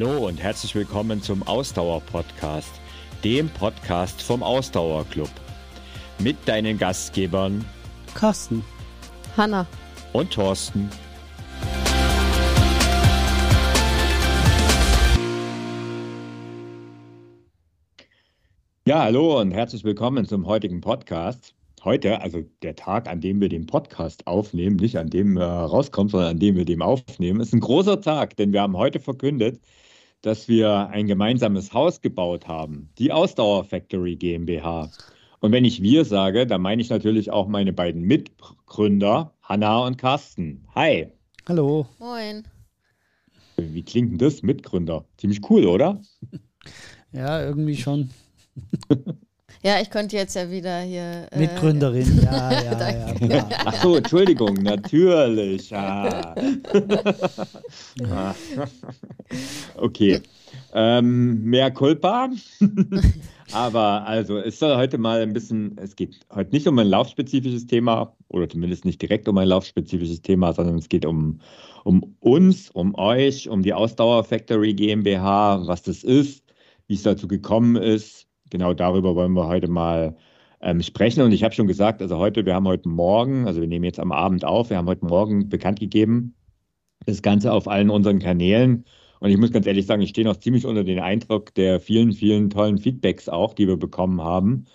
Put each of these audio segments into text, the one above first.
Hallo und herzlich willkommen zum Ausdauer-Podcast, dem Podcast vom Ausdauerclub. Mit deinen Gastgebern Carsten, Hanna und Thorsten. Ja, hallo und herzlich willkommen zum heutigen Podcast. Heute, also der Tag, an dem wir den Podcast aufnehmen, nicht an dem er rauskommt, sondern an dem wir den aufnehmen, ist ein großer Tag, denn wir haben heute verkündet, dass wir ein gemeinsames Haus gebaut haben, die Ausdauer Factory GmbH. Und wenn ich wir sage, dann meine ich natürlich auch meine beiden Mitgründer, Hanna und Carsten. Hi. Hallo. Moin. Wie klingt denn das, Mitgründer? Ziemlich cool, oder? Ja, irgendwie schon. Ja, ich könnte jetzt ja wieder hier. Äh, Mitgründerin, ja, ja, ja. Klar. Ach so, Entschuldigung, natürlich. Ah. okay. Ähm, mehr Culpa. Aber also, es soll heute mal ein bisschen, es geht heute nicht um ein laufspezifisches Thema oder zumindest nicht direkt um ein laufspezifisches Thema, sondern es geht um, um uns, um euch, um die Ausdauer Factory GmbH, was das ist, wie es dazu gekommen ist, genau darüber wollen wir heute mal ähm, sprechen. Und ich habe schon gesagt, also heute, wir haben heute Morgen, also wir nehmen jetzt am Abend auf, wir haben heute Morgen bekannt gegeben, das Ganze auf allen unseren Kanälen. Und ich muss ganz ehrlich sagen, ich stehe noch ziemlich unter den Eindruck der vielen, vielen tollen Feedbacks auch, die wir bekommen haben.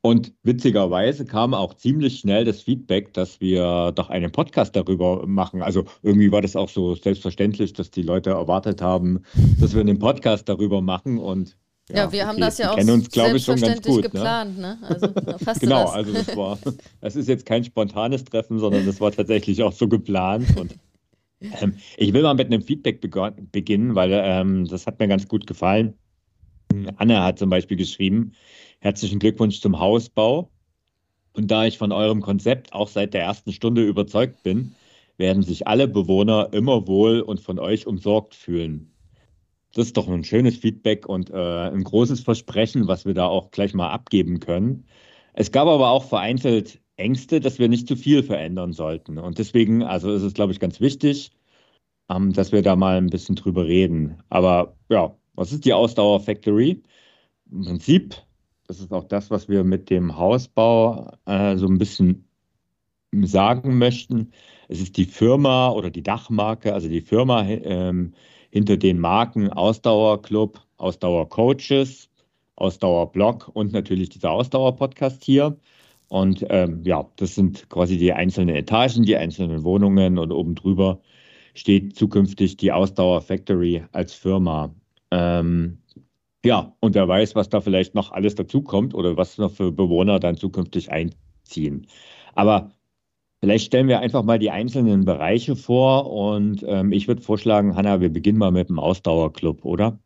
Und witzigerweise kam auch ziemlich schnell das Feedback, dass wir doch einen Podcast darüber machen. Also irgendwie war das auch so selbstverständlich, dass die Leute erwartet haben, dass wir einen Podcast darüber machen. Und ja, ja wir okay. haben das ja auch uns, selbstverständlich gut, ne? geplant. Ne? Also, genau, das. also das war, das ist jetzt kein spontanes Treffen, sondern das war tatsächlich auch so geplant. Und ähm, ich will mal mit einem Feedback beginnen, weil ähm, das hat mir ganz gut gefallen. Anne hat zum Beispiel geschrieben, herzlichen Glückwunsch zum Hausbau. Und da ich von eurem Konzept auch seit der ersten Stunde überzeugt bin, werden sich alle Bewohner immer wohl und von euch umsorgt fühlen. Das ist doch ein schönes Feedback und äh, ein großes Versprechen, was wir da auch gleich mal abgeben können. Es gab aber auch vereinzelt Ängste, dass wir nicht zu viel verändern sollten. Und deswegen, also ist es, glaube ich, ganz wichtig, ähm, dass wir da mal ein bisschen drüber reden. Aber ja, was ist die Ausdauer Factory? Im Prinzip, das ist auch das, was wir mit dem Hausbau äh, so ein bisschen sagen möchten. Es ist die Firma oder die Dachmarke, also die Firma ähm, hinter den Marken Ausdauerclub, Ausdauercoaches, Ausdauerblog und natürlich dieser Ausdauerpodcast hier. Und ähm, ja, das sind quasi die einzelnen Etagen, die einzelnen Wohnungen und oben drüber steht zukünftig die Ausdauer Factory als Firma. Ähm, ja, und wer weiß, was da vielleicht noch alles dazukommt oder was noch für Bewohner dann zukünftig einziehen. Aber Vielleicht stellen wir einfach mal die einzelnen Bereiche vor und ähm, ich würde vorschlagen, Hanna, wir beginnen mal mit dem Ausdauerclub, oder?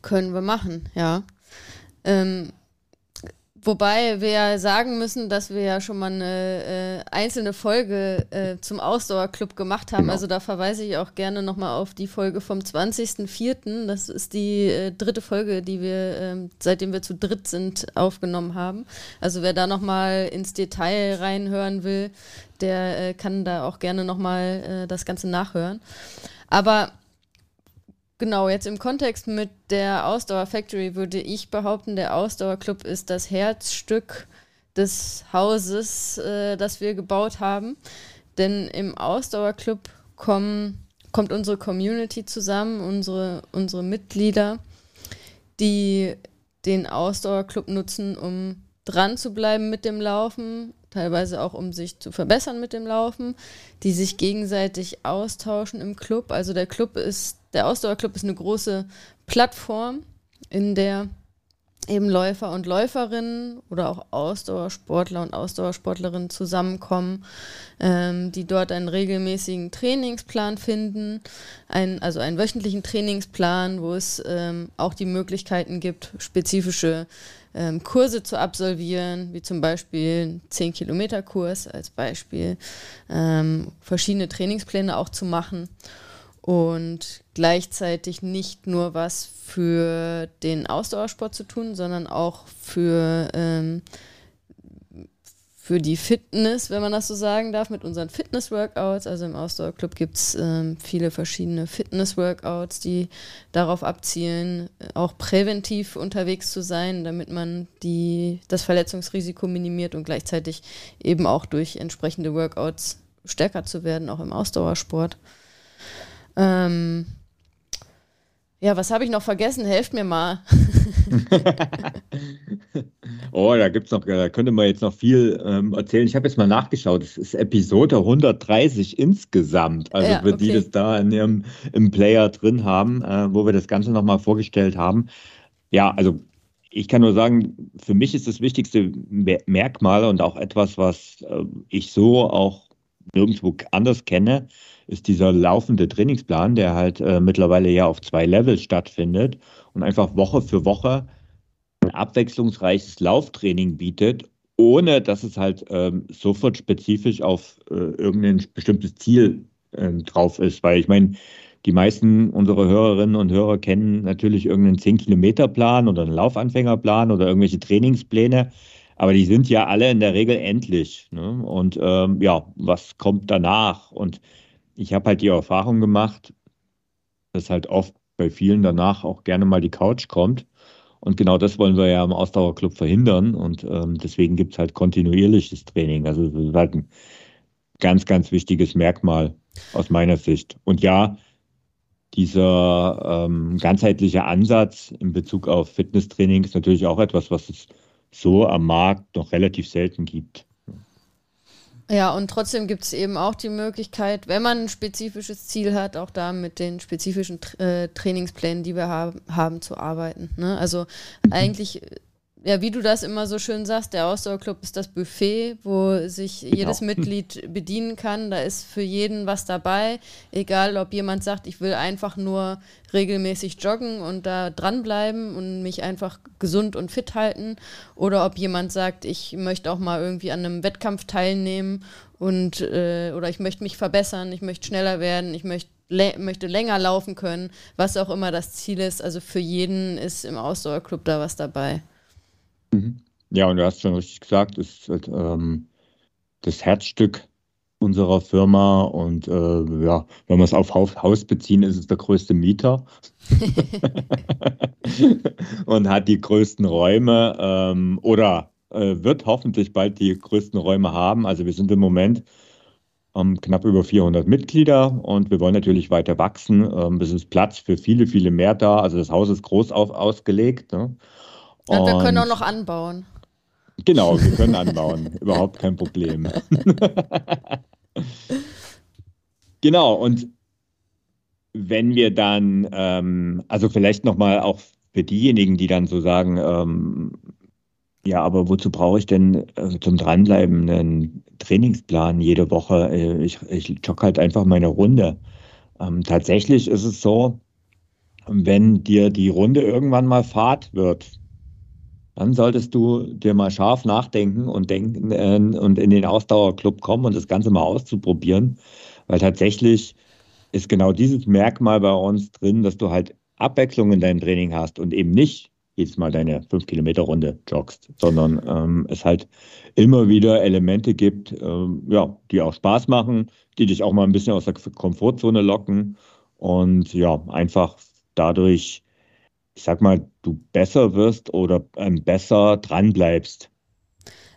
Können wir machen, ja. Ähm, Wobei wir ja sagen müssen, dass wir ja schon mal eine äh, einzelne Folge äh, zum Ausdauerclub gemacht haben. Genau. Also da verweise ich auch gerne nochmal auf die Folge vom 20.04. Das ist die äh, dritte Folge, die wir, ähm, seitdem wir zu dritt sind, aufgenommen haben. Also wer da nochmal ins Detail reinhören will, der äh, kann da auch gerne nochmal äh, das Ganze nachhören. Aber Genau, jetzt im Kontext mit der Ausdauer Factory würde ich behaupten, der Ausdauer Club ist das Herzstück des Hauses, äh, das wir gebaut haben. Denn im Ausdauer Club kommen, kommt unsere Community zusammen, unsere, unsere Mitglieder, die den Ausdauer Club nutzen, um dran zu bleiben mit dem Laufen, teilweise auch um sich zu verbessern mit dem Laufen, die sich gegenseitig austauschen im Club. Also der Club ist, der Ausdauerclub ist eine große Plattform, in der eben Läufer und Läuferinnen oder auch Ausdauersportler und Ausdauersportlerinnen zusammenkommen, ähm, die dort einen regelmäßigen Trainingsplan finden, ein, also einen wöchentlichen Trainingsplan, wo es ähm, auch die Möglichkeiten gibt, spezifische ähm, Kurse zu absolvieren, wie zum Beispiel 10-Kilometer-Kurs als Beispiel, ähm, verschiedene Trainingspläne auch zu machen und gleichzeitig nicht nur was für den Ausdauersport zu tun, sondern auch für, ähm, für die Fitness, wenn man das so sagen darf, mit unseren Fitness-Workouts. Also im Ausdauerclub gibt es ähm, viele verschiedene Fitness-Workouts, die darauf abzielen, auch präventiv unterwegs zu sein, damit man die, das Verletzungsrisiko minimiert und gleichzeitig eben auch durch entsprechende Workouts stärker zu werden, auch im Ausdauersport. Ähm, ja, was habe ich noch vergessen? Helft mir mal. oh, da gibt's noch, da könnte man jetzt noch viel ähm, erzählen. Ich habe jetzt mal nachgeschaut. Es ist Episode 130 insgesamt. Also Ja, für die okay. das da in ihrem im Player drin haben, äh, wo wir das Ganze nochmal vorgestellt haben. Ja, also ich kann nur sagen, für mich ist das wichtigste Mer- Merkmal und auch etwas, was äh, ich so auch nirgendwo anders kenne, ist dieser laufende Trainingsplan, der halt äh, mittlerweile ja auf zwei Levels stattfindet und einfach Woche für Woche ein abwechslungsreiches Lauftraining bietet, ohne dass es halt ähm, sofort spezifisch auf äh, irgendein bestimmtes Ziel ähm, drauf ist. Weil ich meine, die meisten unserer Hörerinnen und Hörer kennen natürlich irgendeinen 10-Kilometer-Plan oder einen Laufanfängerplan oder irgendwelche Trainingspläne. Aber die sind ja alle in der Regel endlich. Ne? Und ähm, ja, was kommt danach? Und ich habe halt die Erfahrung gemacht, dass halt oft bei vielen danach auch gerne mal die Couch kommt. Und genau das wollen wir ja im Ausdauerclub verhindern. Und ähm, deswegen gibt es halt kontinuierliches Training. Also das ist halt ein ganz, ganz wichtiges Merkmal aus meiner Sicht. Und ja, dieser ähm, ganzheitliche Ansatz in Bezug auf Fitnesstraining ist natürlich auch etwas, was es so am Markt noch relativ selten gibt. Ja, und trotzdem gibt es eben auch die Möglichkeit, wenn man ein spezifisches Ziel hat, auch da mit den spezifischen äh, Trainingsplänen, die wir haben, haben zu arbeiten. Ne? Also eigentlich, äh, ja, wie du das immer so schön sagst, der Ausdauerclub ist das Buffet, wo sich jedes Mitglied bedienen kann. Da ist für jeden was dabei, egal ob jemand sagt, ich will einfach nur regelmäßig joggen und da dranbleiben und mich einfach gesund und fit halten oder ob jemand sagt, ich möchte auch mal irgendwie an einem Wettkampf teilnehmen und äh, oder ich möchte mich verbessern, ich möchte schneller werden, ich möchte lä möchte länger laufen können, was auch immer das Ziel ist. Also für jeden ist im Ausdauerclub da was dabei. Ja, und du hast schon richtig gesagt, es ist halt, ähm, das Herzstück unserer Firma und äh, ja, wenn wir es auf Haus, beziehen, ist es der größte Mieter und hat die größten Räume ähm, oder äh, wird hoffentlich bald die größten Räume haben. Also wir sind im Moment ähm, knapp über 400 Mitglieder und wir wollen natürlich weiter wachsen. Ähm, es ist Platz für viele, viele mehr da. Also das Haus ist groß auf, ausgelegt. Ne? Und wir können auch noch anbauen. Genau, wir können anbauen. Überhaupt kein Problem. genau, und wenn wir dann, ähm, also vielleicht nochmal auch für diejenigen, die dann so sagen, ähm, ja, aber wozu brauche ich denn äh, zum Dranbleiben einen Trainingsplan jede Woche? Äh, ich, ich jogge halt einfach meine Runde. Ähm, tatsächlich ist es so, wenn dir die Runde irgendwann mal Fahrt wird, dann solltest du dir mal scharf nachdenken und denken äh, und in den Ausdauerclub kommen und das Ganze mal auszuprobieren, weil tatsächlich ist genau dieses Merkmal bei uns drin, dass du halt Abwechslung in deinem Training hast und eben nicht jedes Mal deine 5-Kilometer-Runde joggst, sondern ähm, es halt immer wieder Elemente gibt, ähm, ja, die auch Spaß machen, die dich auch mal ein bisschen aus der Komfortzone locken und ja, einfach dadurch, ich sag mal, du besser wirst oder ähm, besser dran bleibst.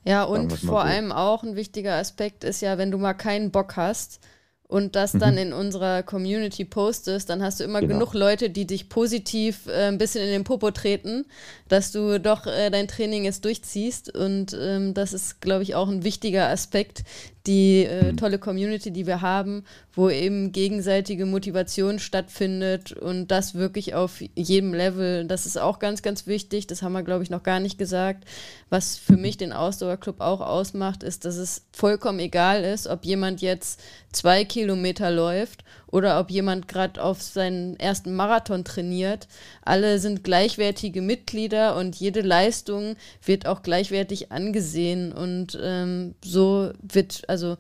Ja, und vor so. allem auch ein wichtiger Aspekt ist ja, wenn du mal keinen Bock hast und das dann Mhm. in unserer Community postest, dann hast du immer Genau. genug Leute, die dich positiv äh, ein bisschen in den Popo treten, dass du doch äh, dein Training jetzt durchziehst. Und ähm, das ist, glaube ich, auch ein wichtiger Aspekt, die äh, Mhm. tolle Community, die wir haben, wo eben gegenseitige Motivation stattfindet und das wirklich auf jedem Level. Das ist auch ganz, ganz wichtig. Das haben wir, glaube ich, noch gar nicht gesagt. Was für mich den Ausdauerclub auch ausmacht, ist, dass es vollkommen egal ist, ob jemand jetzt zwei Kilometer läuft oder ob jemand gerade auf seinen ersten Marathon trainiert. Alle sind gleichwertige Mitglieder und jede Leistung wird auch gleichwertig angesehen. Und ähm, so wird, also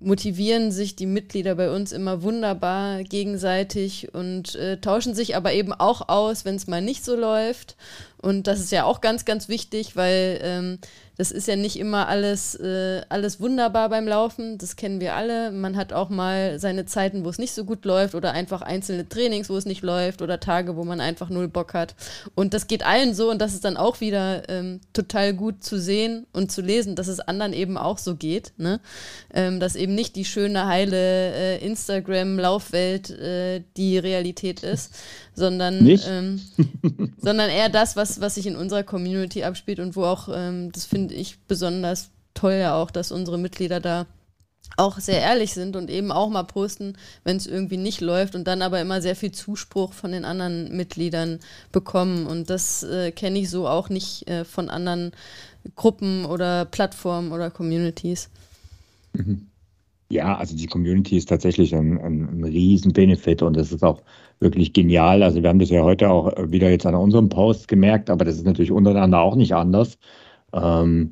motivieren sich die Mitglieder bei uns immer wunderbar gegenseitig und äh, tauschen sich aber eben auch aus, wenn es mal nicht so läuft. Und das ist ja auch ganz, ganz wichtig, weil ähm, das ist ja nicht immer alles, äh, alles wunderbar beim Laufen. Das kennen wir alle. Man hat auch mal seine Zeiten, wo es nicht so gut läuft oder einfach einzelne Trainings, wo es nicht läuft oder Tage, wo man einfach null Bock hat. Und das geht allen so und das ist dann auch wieder ähm, total gut zu sehen und zu lesen, dass es anderen eben auch so geht. Ne? Ähm, dass eben nicht die schöne, heile äh, Instagram-Laufwelt äh, die Realität ist, sondern, ähm, sondern eher das, was, was sich in unserer Community abspielt und wo auch, ähm, das finde ich besonders toll ja auch, dass unsere Mitglieder da auch sehr ehrlich sind und eben auch mal posten, wenn es irgendwie nicht läuft und dann aber immer sehr viel Zuspruch von den anderen Mitgliedern bekommen. Und das äh, kenne ich so auch nicht äh, von anderen Gruppen oder Plattformen oder Communities. Mhm. Ja, also die Community ist tatsächlich ein, ein, ein Riesen-Benefit und das ist auch wirklich genial. Also wir haben das ja heute auch wieder jetzt an unserem Post gemerkt, aber das ist natürlich untereinander auch nicht anders, ähm,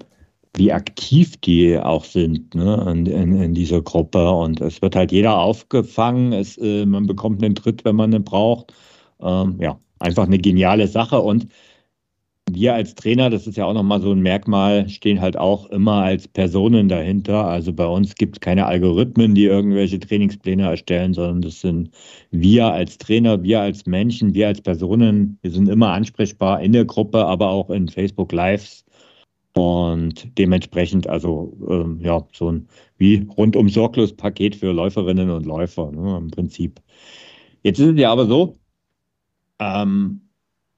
wie aktiv die auch sind ne, in, in, in, dieser Gruppe. Und es wird halt jeder aufgefangen, es, äh, man bekommt einen Tritt, wenn man ihn braucht. Ähm, ja, einfach eine geniale Sache und wir als Trainer, das ist ja auch nochmal so ein Merkmal, stehen halt auch immer als Personen dahinter. Also bei uns gibt es keine Algorithmen, die irgendwelche Trainingspläne erstellen, sondern das sind wir als Trainer, wir als Menschen, wir als Personen. Wir sind immer ansprechbar in der Gruppe, aber auch in Facebook Lives. Und dementsprechend, also ähm, ja, so ein wie rundum sorglos Paket für Läuferinnen und Läufer ne, im Prinzip. Jetzt ist es ja aber so, ähm,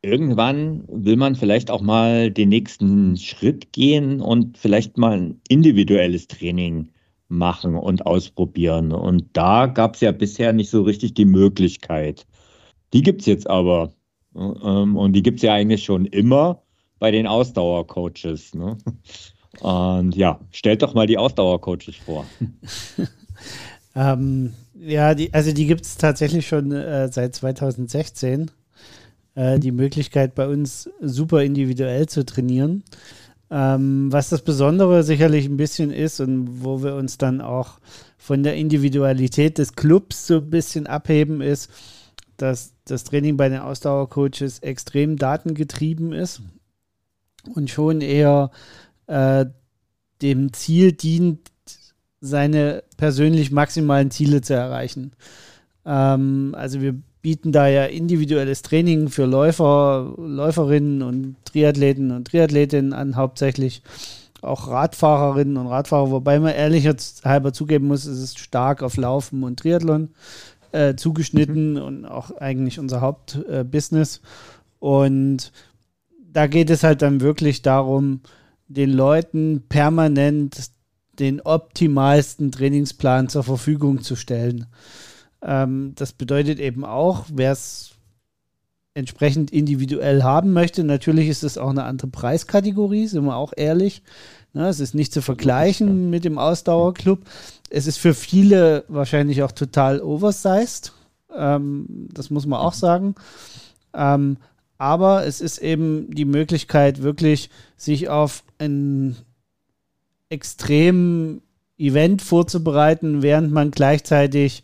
irgendwann will man vielleicht auch mal den nächsten Schritt gehen und vielleicht mal ein individuelles Training machen und ausprobieren. Und da gab es ja bisher nicht so richtig die Möglichkeit. Die gibt es jetzt aber. Ähm, und die gibt es ja eigentlich schon immer bei den Ausdauercoaches. Ne? Und ja, stellt doch mal die Ausdauercoaches vor. ähm, ja, die, also die gibt es tatsächlich schon äh, seit 2016 äh, die Möglichkeit, bei uns super individuell zu trainieren. Ähm, was das Besondere sicherlich ein bisschen ist und wo wir uns dann auch von der Individualität des Clubs so ein bisschen abheben, ist, dass das Training bei den Ausdauercoaches extrem datengetrieben ist und schon eher äh, dem Ziel dient, seine persönlich maximalen Ziele zu erreichen. Ähm, also wir bieten da ja individuelles Training für Läufer, Läuferinnen und Triathleten und Triathletinnen an, hauptsächlich auch Radfahrerinnen und Radfahrer, wobei man ehrlich halber zugeben muss, es ist stark auf Laufen und Triathlon äh, zugeschnitten mhm. und auch eigentlich unser Hauptbusiness. Äh, und da geht es halt dann wirklich darum, den Leuten permanent den optimalsten Trainingsplan zur Verfügung zu stellen. Ähm, das bedeutet eben auch, wer es entsprechend individuell haben möchte, natürlich ist es auch eine andere Preiskategorie, sind wir auch ehrlich. Ne, es ist nicht zu vergleichen mit dem Ausdauerclub. Es ist für viele wahrscheinlich auch total oversized. Ähm, das muss man auch sagen. Ähm, aber es ist eben die Möglichkeit, wirklich sich auf ein extrem Event vorzubereiten, während man gleichzeitig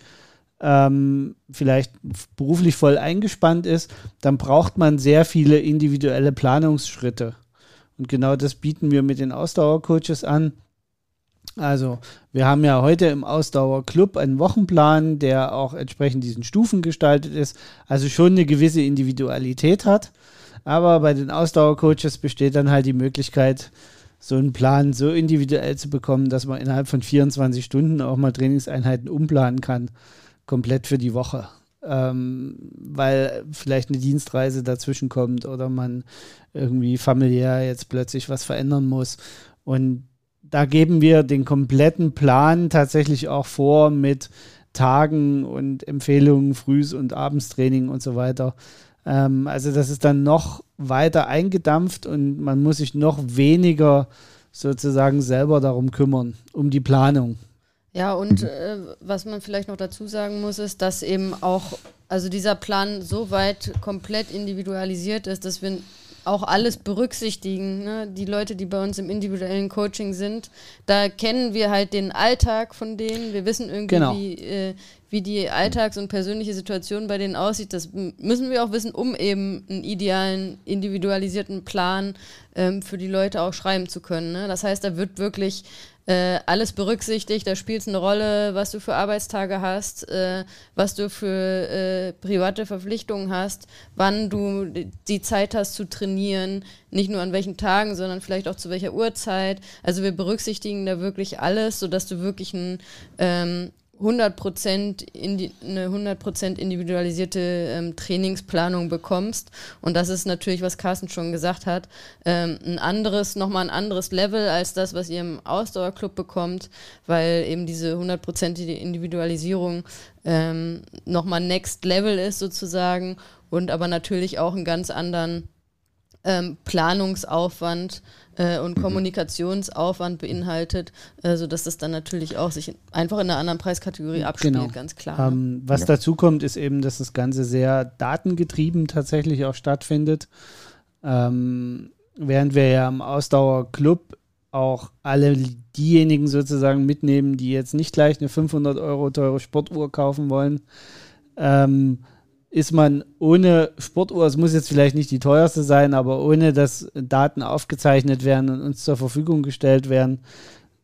ähm, vielleicht beruflich voll eingespannt ist, dann braucht man sehr viele individuelle Planungsschritte. Und genau das bieten wir mit den Ausdauercoaches an. Also, wir haben ja heute im Ausdauerclub einen Wochenplan, der auch entsprechend diesen Stufen gestaltet ist, also schon eine gewisse Individualität hat. Aber bei den Ausdauercoaches besteht dann halt die Möglichkeit, so einen Plan so individuell zu bekommen, dass man innerhalb von 24 Stunden auch mal Trainingseinheiten umplanen kann komplett für die Woche. Ähm, weil vielleicht eine Dienstreise dazwischen kommt oder man irgendwie familiär jetzt plötzlich was verändern muss. Und da geben wir den kompletten Plan tatsächlich auch vor mit Tagen und Empfehlungen, Frühs- und Abendstraining und so weiter. Ähm, also das ist dann noch weiter eingedampft und man muss sich noch weniger sozusagen selber darum kümmern, um die Planung. Ja, und mhm. äh, was man vielleicht noch dazu sagen muss, ist, dass eben auch, also dieser Plan so weit komplett individualisiert ist, dass wir auch alles berücksichtigen. Ne? Die Leute, die bei uns im individuellen Coaching sind, da kennen wir halt den Alltag von denen. Wir wissen irgendwie, genau. wie, äh, wie die Alltags- und persönliche Situation bei denen aussieht, das müssen wir auch wissen, um eben einen idealen, individualisierten Plan ähm, für die Leute auch schreiben zu können. Ne? Das heißt, da wird wirklich äh, alles berücksichtigt, da spielt es eine Rolle, was du für Arbeitstage hast, äh, was du für äh, private Verpflichtungen hast, wann du die Zeit hast zu trainieren, nicht nur an welchen Tagen, sondern vielleicht auch zu welcher Uhrzeit. Also wir berücksichtigen da wirklich alles, sodass du wirklich ein ähm, 100% indi eine 100% individualisierte ähm, Trainingsplanung bekommst. Und das ist natürlich, was Carsten schon gesagt hat, ähm, ein anderes, nochmal ein anderes Level als das, was ihr im Ausdauerclub bekommt, weil eben diese 100% Individualisierung ähm, nochmal Next Level ist sozusagen und aber natürlich auch einen ganz anderen ähm, Planungsaufwand äh, und mhm. Kommunikationsaufwand beinhaltet, äh, sodass das dann natürlich auch sich einfach in einer anderen Preiskategorie abspielt, genau. ganz klar. Ne? Ähm, was ja. dazu kommt, ist eben, dass das Ganze sehr datengetrieben tatsächlich auch stattfindet. Ähm, während wir ja im Ausdauerclub auch alle diejenigen sozusagen mitnehmen, die jetzt nicht gleich eine 500 Euro teure Sportuhr kaufen wollen, ähm, ist man ohne Sportuhr, es muss jetzt vielleicht nicht die teuerste sein, aber ohne dass Daten aufgezeichnet werden und uns zur Verfügung gestellt werden,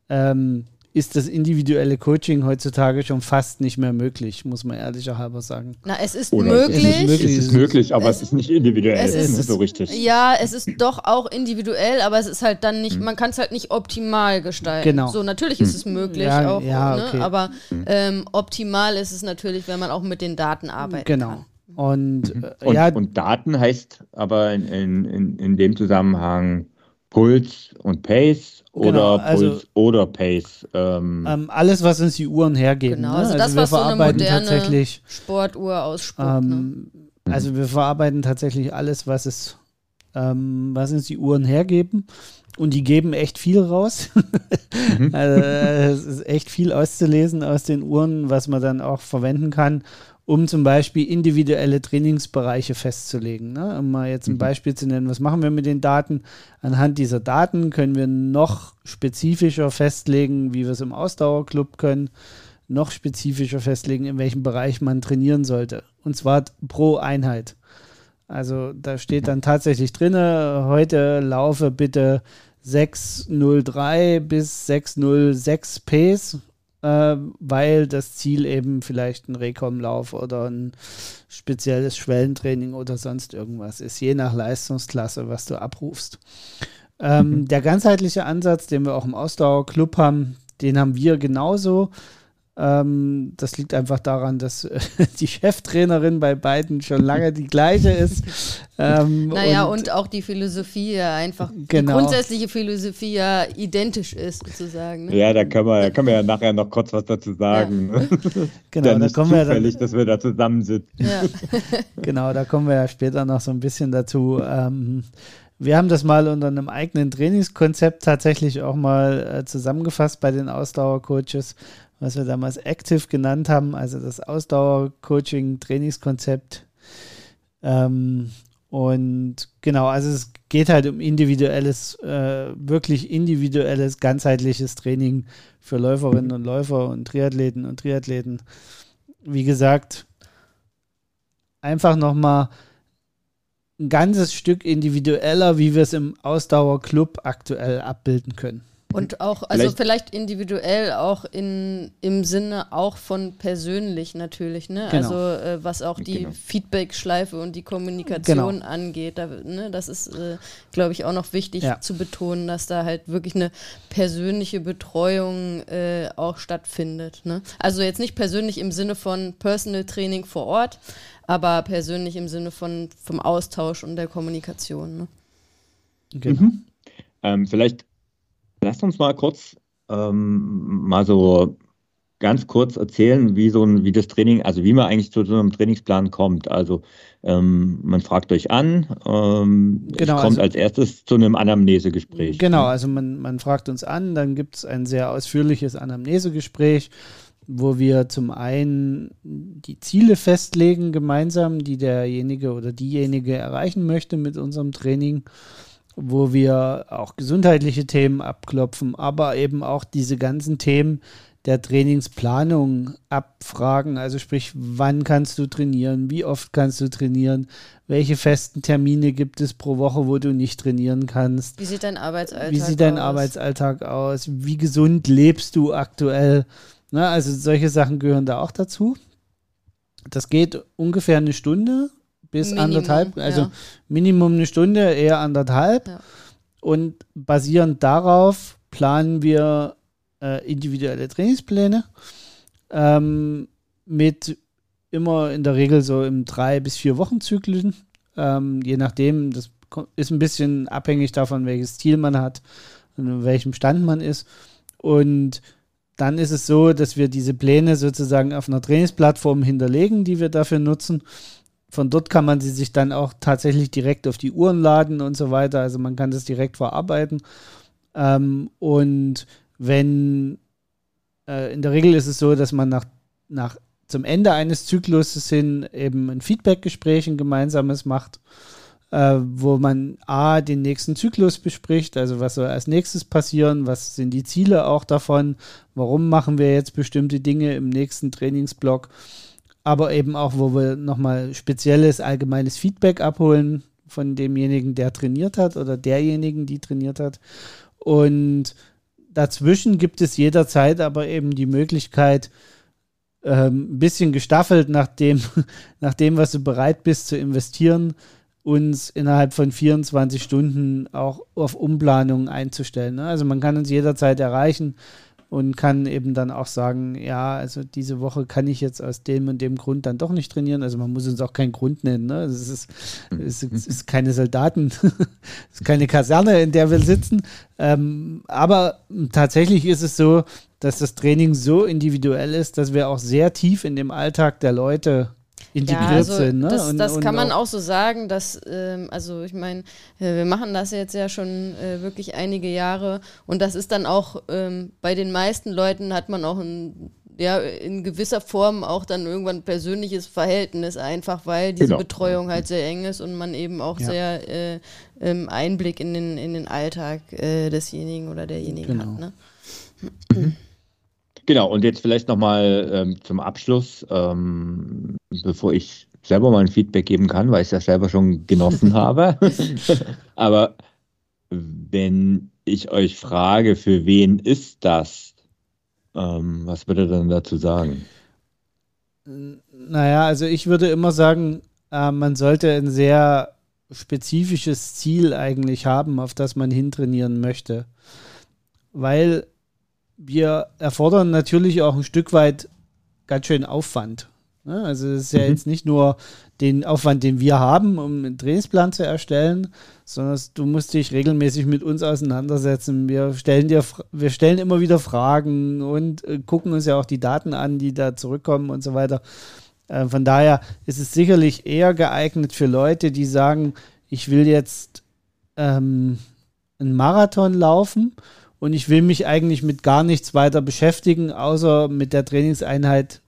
ähm, ist das individuelle Coaching heutzutage schon fast nicht mehr möglich, muss man ehrlicherhalber sagen. Na, es ist möglich. Es ist möglich, es ist möglich aber es, es, ist nicht individuell. Es ist, ist so richtig. Ja, es ist doch auch individuell, aber es ist halt dann nicht, hm. man kann es halt nicht optimal gestalten. Genau. So, natürlich hm. ist es möglich ja, auch, ja, ne? okay. aber ähm, optimal ist es natürlich, wenn man auch mit den Daten arbeitet. Genau. Kann. Und, mhm. äh, und, ja, und Daten heißt aber in, in, in dem Zusammenhang Puls und Pace genau, oder also, Puls oder Pace. Ähm, ähm, alles, was uns die Uhren hergeben. Genau, ne? also, also das, wir was verarbeiten so eine tatsächlich Sportuhr ausspuckt. Ähm, ne? Also wir verarbeiten tatsächlich alles, was es, ähm, was uns die Uhren hergeben. Und die geben echt viel raus. mhm. also, es ist echt viel auszulesen aus den Uhren, was man dann auch verwenden kann um zum Beispiel individuelle Trainingsbereiche festzulegen. Ne? Um mal jetzt ein mhm. Beispiel zu nennen, was machen wir mit den Daten? Anhand dieser Daten können wir noch spezifischer festlegen, wie wir es im Ausdauerclub können, noch spezifischer festlegen, in welchem Bereich man trainieren sollte. Und zwar pro Einheit. Also da steht dann tatsächlich drin, heute laufe bitte 603 bis 606 Ps äh, weil das Ziel eben vielleicht ein Rekom-Lauf oder ein spezielles Schwellentraining oder sonst irgendwas ist, je nach Leistungsklasse, was du abrufst. Ähm, mhm. Der ganzheitliche Ansatz, den wir auch im Ausdauerclub haben, den haben wir genauso. Ähm, das liegt einfach daran, dass äh, die Cheftrainerin bei beiden schon lange die gleiche ist. Ähm, naja, und, und, auch die Philosophie ja einfach, genau. die grundsätzliche Philosophie ja identisch ist, sozusagen. Ne? Ja, da können, wir, da können wir ja nachher noch kurz was dazu sagen. Ja. Ne? genau, da kommen wir dann, dass wir da zusammensitzen. Ja. genau, da kommen wir ja später noch so ein bisschen dazu. Ähm, wir haben das mal unter einem eigenen Trainingskonzept tatsächlich auch mal äh, zusammengefasst bei den Ausdauercoaches was wir damals Active genannt haben, also das Ausdauer-Coaching-Trainingskonzept. Ähm, und genau, also es geht halt um individuelles, äh, wirklich individuelles, ganzheitliches Training für Läuferinnen und Läufer und Triathleten und Triathleten. Wie gesagt, einfach nochmal ein ganzes Stück individueller, wie wir es im Ausdauerclub aktuell abbilden können. Und auch, also vielleicht, vielleicht, individuell auch in, im Sinne auch von persönlich natürlich, ne? Genau. Also äh, was auch die genau. Feedback-Schleife und die Kommunikation genau. angeht. Da, ne? Das ist, äh, glaube ich, auch noch wichtig ja. zu betonen, dass da halt wirklich eine persönliche Betreuung äh, auch stattfindet. Ne? Also jetzt nicht persönlich im Sinne von Personal Training vor Ort, aber persönlich im Sinne von vom Austausch und der Kommunikation. Ne? Genau. Mhm. Ähm, vielleicht Lass uns mal kurz ähm, mal so ganz kurz erzählen, wie so ein, wie das Training, also wie man eigentlich zu so einem Trainingsplan kommt. Also ähm, man fragt euch an, ähm, genau, kommt also, als erstes zu einem Anamnesegespräch. Genau, also man, man fragt uns an, dann gibt es ein sehr ausführliches Anamnesegespräch, wo wir zum einen die Ziele festlegen gemeinsam, die derjenige oder diejenige erreichen möchte mit unserem Training wo wir auch gesundheitliche Themen abklopfen, aber eben auch diese ganzen Themen, der Trainingsplanung abfragen. Also sprich, wann kannst du trainieren, wie oft kannst du trainieren, welche festen Termine gibt es pro Woche, wo du nicht trainieren kannst. Wie sieht dein Arbeitsalltag aus? Wie sieht dein aus? Arbeitsalltag aus? Wie gesund lebst du aktuell? Na, also solche Sachen gehören da auch dazu. Das geht ungefähr eine Stunde bis Minimum, anderthalb, also ja. Minimum eine Stunde, eher anderthalb. Ja. Und basierend darauf planen wir äh, individuelle Trainingspläne ähm, mit immer in der Regel so im drei bis vier Wochen Zyklen, ähm, je nachdem. Das ist ein bisschen abhängig davon, welches Ziel man hat und in welchem Stand man ist. Und dann ist es so, dass wir diese Pläne sozusagen auf einer Trainingsplattform hinterlegen, die wir dafür nutzen. Von dort kann man sie sich dann auch tatsächlich direkt auf die Uhren laden und so weiter. Also man kann das direkt verarbeiten. Ähm, und wenn äh, in der Regel ist es so, dass man nach, nach zum Ende eines Zykluses hin eben ein Feedbackgespräch, ein gemeinsames macht, äh, wo man A, den nächsten Zyklus bespricht, also was soll als nächstes passieren, was sind die Ziele auch davon, warum machen wir jetzt bestimmte Dinge im nächsten Trainingsblock, aber eben auch, wo wir nochmal spezielles allgemeines Feedback abholen von demjenigen, der trainiert hat oder derjenigen, die trainiert hat. Und dazwischen gibt es jederzeit aber eben die Möglichkeit, ähm, ein bisschen gestaffelt nach dem, nach dem, was du bereit bist zu investieren, uns innerhalb von 24 Stunden auch auf Umplanungen einzustellen. Ne? Also man kann uns jederzeit erreichen und kann eben dann auch sagen, ja, also diese Woche kann ich jetzt aus dem und dem Grund dann doch nicht trainieren. Also man muss uns auch keinen Grund nennen. Ne? Es, ist, es, ist, es ist keine Soldaten, es ist keine Kaserne, in der wir sitzen. Ähm, aber tatsächlich ist es so, dass das Training so individuell ist, dass wir auch sehr tief in dem Alltag der Leute integriert ja, also sind. Ne? Das, das und, kann man auch so sagen, dass, ähm, also ich meine, äh, wir machen das jetzt ja schon äh, wirklich einige Jahre und das ist dann auch ähm, bei den meisten Leuten hat man auch ein ja, in gewisser Form auch dann irgendwann ein persönliches Verhältnis, einfach weil diese genau. Betreuung halt sehr eng ist und man eben auch ja. sehr äh, ähm, Einblick in den, in den Alltag äh, desjenigen oder derjenigen genau. hat. Ne? Mhm. Genau, und jetzt vielleicht nochmal ähm, zum Abschluss, ähm, bevor ich selber mal ein Feedback geben kann, weil ich es ja selber schon genossen habe. Aber wenn ich euch frage, für wen ist das, ähm, was würde dann dazu sagen? Naja, also ich würde immer sagen, äh, man sollte ein sehr spezifisches Ziel eigentlich haben, auf das man hintrainieren möchte. Weil wir erfordern natürlich auch ein Stück weit ganz schön Aufwand. Ne? Also es ist ja mhm. jetzt nicht nur den Aufwand, den wir haben, um einen Trainingsplan zu erstellen, sondern du musst dich regelmäßig mit uns auseinandersetzen. Wir stellen dir, wir stellen immer wieder Fragen und äh, gucken uns ja auch die Daten an, die da zurückkommen und so weiter. Äh, von daher ist es sicherlich eher geeignet für Leute, die sagen, ich will jetzt ähm, einen Marathon laufen und ich will mich eigentlich mit gar nichts weiter beschäftigen, außer mit der Trainingseinheit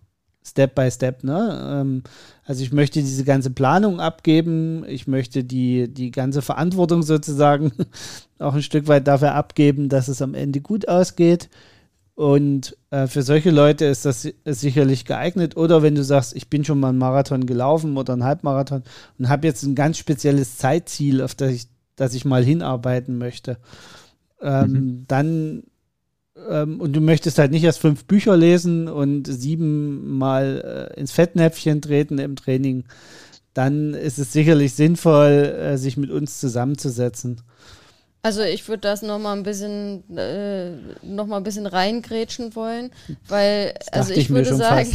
Step by Step. Ne? Ähm, also ich möchte diese ganze Planung abgeben, ich möchte die, die ganze Verantwortung sozusagen auch ein Stück weit dafür abgeben, dass es am Ende gut ausgeht. Und äh, für solche Leute ist das sicherlich geeignet. Oder wenn du sagst, ich bin schon mal einen Marathon gelaufen oder einen Halbmarathon und habe jetzt ein ganz spezielles Zeitziel, auf das ich, das ich mal hinarbeiten möchte ähm, mhm. dann ähm, und du möchtest halt nicht erst fünf Bücher lesen und siebenmal äh, ins Fettnäpfchen treten im Training, dann ist es sicherlich sinnvoll, äh, sich mit uns zusammenzusetzen. Also ich würde das nochmal ein bisschen äh, noch mal ein bisschen reingrätschen wollen, weil also ich, ich würde sagen,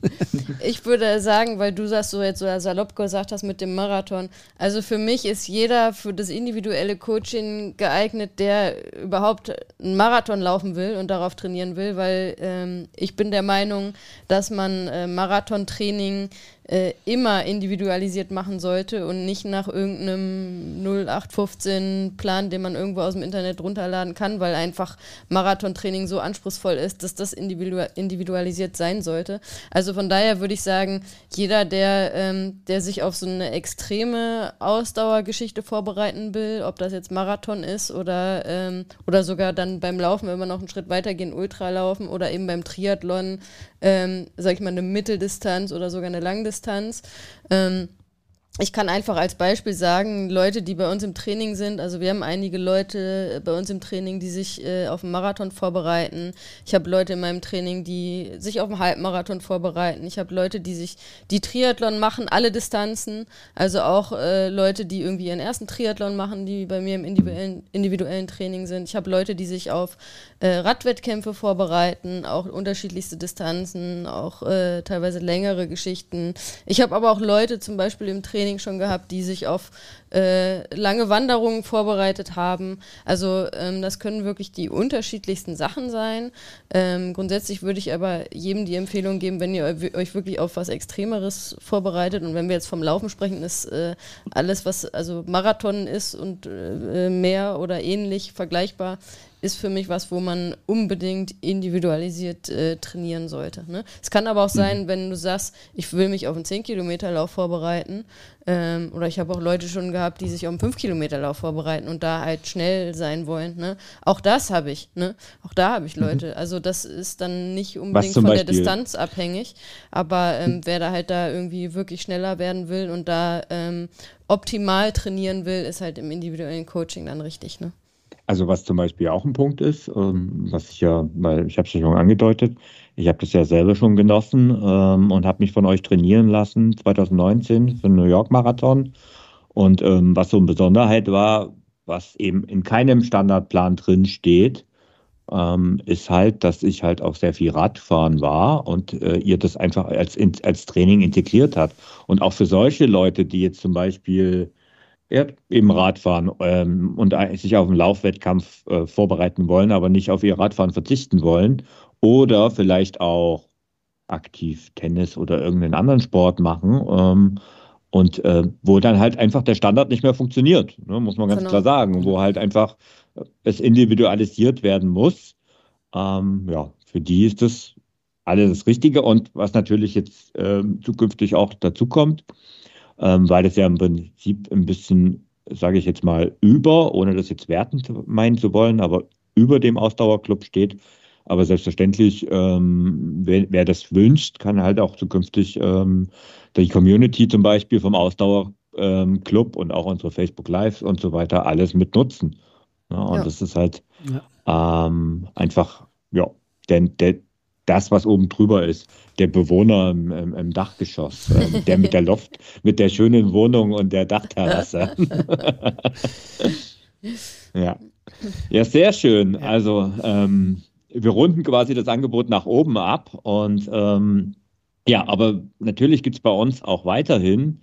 ich würde sagen, weil du sagst so jetzt so salopp gesagt hast mit dem Marathon. Also für mich ist jeder für das individuelle Coaching geeignet, der überhaupt einen Marathon laufen will und darauf trainieren will, weil ähm, ich bin der Meinung, dass man äh, Marathontraining äh, immer individualisiert machen sollte und nicht nach irgendeinem 0815-Plan, den man irgendwo aus dem Internet runterladen kann, weil einfach Marathontraining so anspruchsvoll ist, dass das individualisiert sein sollte. Also von daher würde ich sagen, jeder, der, ähm, der sich auf so eine extreme Ausdauergeschichte vorbereiten will, ob das jetzt Marathon ist oder, ähm, oder sogar dann beim Laufen, wenn wir noch einen Schritt weiter gehen, Ultralaufen oder eben beim Triathlon, ähm, sag ich mal, eine Mitteldistanz oder sogar eine Langdistanz. Ähm, ich kann einfach als Beispiel sagen, Leute, die bei uns im Training sind, also wir haben einige Leute bei uns im Training, die sich äh, auf einen Marathon vorbereiten. Ich habe Leute in meinem Training, die sich auf einen Halbmarathon vorbereiten. Ich habe Leute, die sich die Triathlon machen, alle Distanzen. Also auch äh, Leute, die irgendwie ihren ersten Triathlon machen, die bei mir im individuellen, individuellen Training sind. Ich habe Leute, die sich auf äh, Radwettkämpfe vorbereiten, auch unterschiedlichste Distanzen, auch äh, teilweise längere Geschichten. Ich habe aber auch Leute zum Beispiel im Training, Training schon gehabt, die sich auf äh, lange Wanderungen vorbereitet haben. Also ähm, das können wirklich die unterschiedlichsten Sachen sein. Ähm, grundsätzlich würde ich aber jedem die Empfehlung geben, wenn ihr euch wirklich auf was Extremeres vorbereitet und wenn wir jetzt vom Laufen sprechen, ist äh, alles, was also Marathon ist und äh, mehr oder ähnlich vergleichbar, ist für mich was, wo man unbedingt individualisiert äh, trainieren sollte. Ne? Es kann aber auch sein, mhm. wenn du sagst, ich will mich auf einen 10-Kilometer-Lauf vorbereiten, ähm, oder ich habe auch Leute schon gehabt, die sich auf einen 5-Kilometer-Lauf vorbereiten und da halt schnell sein wollen. Ne? Auch das habe ich. Ne? Auch da habe ich mhm. Leute. Mhm. Also das ist dann nicht unbedingt von Beispiel? der Distanz abhängig, aber ähm, mhm. wer da halt da irgendwie wirklich schneller werden will und da ähm, optimal trainieren will, ist halt im individuellen Coaching dann richtig. Ne? Also was zum Beispiel auch ein Punkt ist, ähm, was ich ja, weil ich habe es ja schon angedeutet, ich habe das ja selber schon genossen ähm, und habe mich von euch trainieren lassen 2019 für den New York Marathon. Und ähm, was so eine Besonderheit war, was eben in keinem Standardplan drin steht, ist halt, dass ich halt auch sehr viel Radfahren war und äh, ihr das einfach als, als Training integriert hat. Und auch für solche Leute, die jetzt zum Beispiel ja, eben Radfahren ähm, und sich auf einen Laufwettkampf äh, vorbereiten wollen, aber nicht auf ihr Radfahren verzichten wollen. Oder vielleicht auch aktiv Tennis oder irgendeinen anderen Sport machen. Ähm, und äh, wo dann halt einfach der Standard nicht mehr funktioniert, ne, muss man ganz genau. klar sagen. Wo halt einfach es individualisiert werden muss. Ähm, ja, für die ist das alles das Richtige. Und was natürlich jetzt äh, zukünftig auch dazu kommt, ähm, weil das ja im Prinzip ein bisschen, sage ich jetzt mal, über, ohne das jetzt wertend meinen zu wollen, aber über dem Ausdauerclub steht. Aber selbstverständlich, ähm, wer, wer, das wünscht, kann halt auch zukünftig ähm, die Community zum Beispiel vom Ausdauerclub ähm, und auch unsere Facebook Live und so weiter alles mitnutzen. Ja, und ja. das ist halt ja. Ähm, einfach, ja, denn der, das, was oben drüber ist, der Bewohner im, im, im Dachgeschoss, äh, der mit der Loft, mit der schönen Wohnung und der Dachterrasse. ja. ja, sehr schön. Also ähm, wir runden quasi das Angebot nach oben ab und ähm, ja, aber natürlich gibt es bei uns auch weiterhin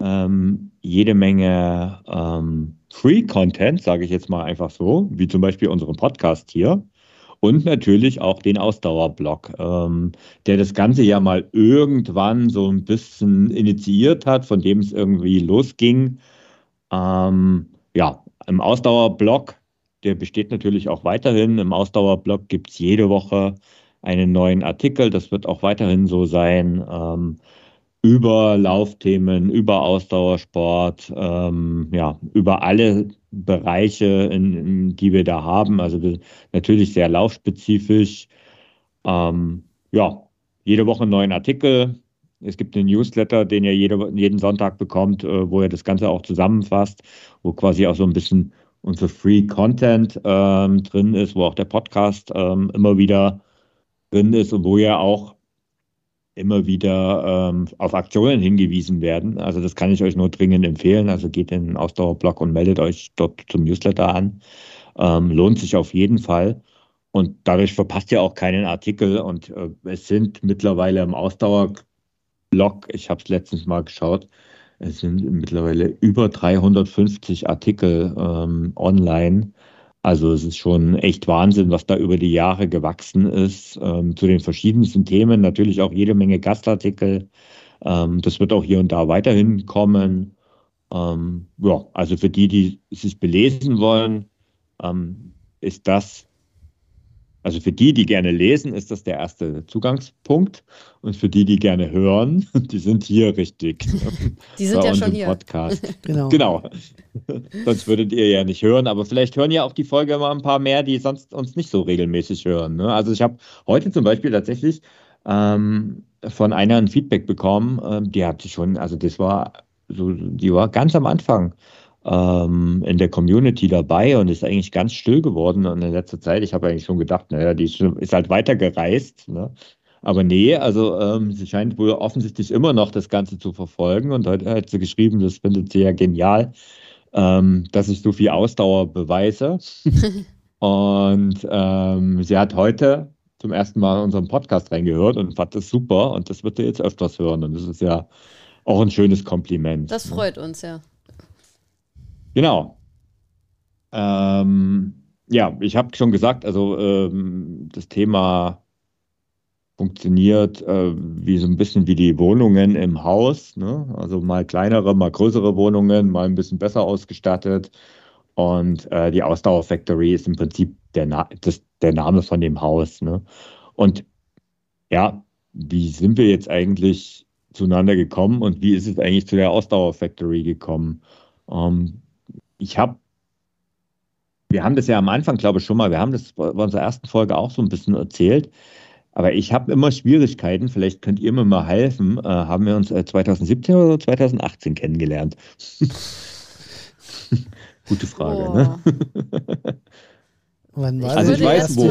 ähm, jede Menge ähm, Free-Content, sage ich jetzt mal einfach so, wie zum Beispiel unseren Podcast hier und natürlich auch den Ausdauerblock, ähm, der das Ganze ja mal irgendwann so ein bisschen initiiert hat, von dem es irgendwie losging. Ähm, ja, im Ausdauerblock, der besteht natürlich auch weiterhin. Im Ausdauerblock gibt es jede Woche einen neuen Artikel. Das wird auch weiterhin so sein. Ähm, über Laufthemen, über Ausdauersport, ähm, ja, über alle Bereiche, in, in, die wir da haben. Also natürlich sehr laufspezifisch. Ähm, ja, jede Woche einen neuen Artikel. Es gibt einen Newsletter, den ihr jede, jeden Sonntag bekommt, äh, wo ihr das Ganze auch zusammenfasst, wo quasi auch so ein bisschen unser Free Content ähm, drin ist, wo auch der Podcast ähm, immer wieder drin ist und wo ihr auch immer wieder ähm, auf Aktionen hingewiesen werden. Also das kann ich euch nur dringend empfehlen. Also geht in den Ausdauerblog und meldet euch dort zum Newsletter an. Ähm, lohnt sich auf jeden Fall. Und dadurch verpasst ihr auch keinen Artikel. Und äh, es sind mittlerweile im Ausdauerblog, ich habe es letztens mal geschaut, es sind mittlerweile über 350 Artikel ähm, online also es ist schon echt Wahnsinn, was da über die Jahre gewachsen ist. Ähm, zu den verschiedensten Themen natürlich auch jede Menge Gastartikel. Ähm, das wird auch hier und da weiterhin kommen. Ähm, ja, also für die, die sich belesen wollen, ähm, ist das also für die, die gerne lesen, ist das der erste Zugangspunkt. Und für die, die gerne hören, die sind hier richtig. Die sind ja schon hier. Podcast. genau. genau. sonst würdet ihr ja nicht hören. Aber vielleicht hören ja auch die Folge mal ein paar mehr, die sonst uns nicht so regelmäßig hören. Ne? Also ich habe heute zum Beispiel tatsächlich ähm, von einer ein Feedback bekommen. Ähm, die hatte schon, also das war so, die war ganz am Anfang ähm, in der Community dabei und ist eigentlich ganz still geworden und in letzter Zeit. Ich habe eigentlich schon gedacht, naja, die ist, halt weitergereist. Ne? Aber nee, also ähm, sie scheint wohl offensichtlich immer noch das Ganze zu verfolgen und heute hat sie geschrieben, das findet sie ja genial, ähm, dass ich so viel Ausdauer beweise. und ähm, sie hat heute zum ersten Mal unseren Podcast reingehört und fand das super und das wird sie jetzt öfters hören und das ist ja auch ein schönes Kompliment. Das ne? freut ne? uns, ja. Genau. Ähm, ja, ich habe schon gesagt, also ähm, das Thema funktioniert äh, wie so ein bisschen wie die Wohnungen im Haus. Ne? Also mal kleinere, mal größere Wohnungen, mal ein bisschen besser ausgestattet. Und äh, die Ausdauer Factory ist im Prinzip der, Na das, der Name von dem Haus. Ne? Und ja, wie sind wir jetzt eigentlich zueinander gekommen und wie ist es eigentlich zu der Ausdauer Factory gekommen? Ähm, ich habe, wir haben das ja am Anfang, glaube ich, schon mal, wir haben das bei unserer ersten Folge auch so ein bisschen erzählt. Aber ich habe immer Schwierigkeiten, vielleicht könnt ihr mir mal helfen. Äh, haben wir uns 2017 äh, oder 2018 kennengelernt? Gute Frage, oh. ne? wann, war also ich weiß, wo.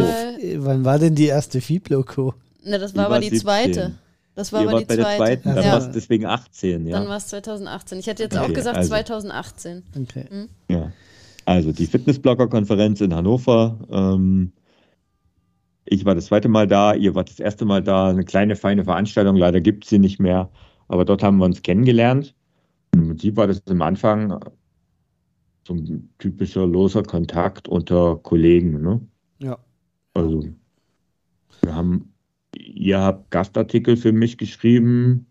wann war denn die erste Fibloco? Ne, das war aber die 17. zweite. Das war Ihr aber die zweite. Zweiten, dann ja. war es deswegen 18, ja. Dann war es 2018. Ich hätte jetzt okay, auch gesagt also. 2018. Okay. Hm? Ja. Also die Fitnessblogger-Konferenz in Hannover. Ähm, ich war das zweite Mal da, ihr wart das erste Mal da. Eine kleine, feine Veranstaltung, leider gibt es sie nicht mehr. Aber dort haben wir uns kennengelernt. Im Prinzip war das am Anfang so ein typischer loser Kontakt unter Kollegen. Ne? Ja. Also wir haben ihr habt Gastartikel für mich geschrieben.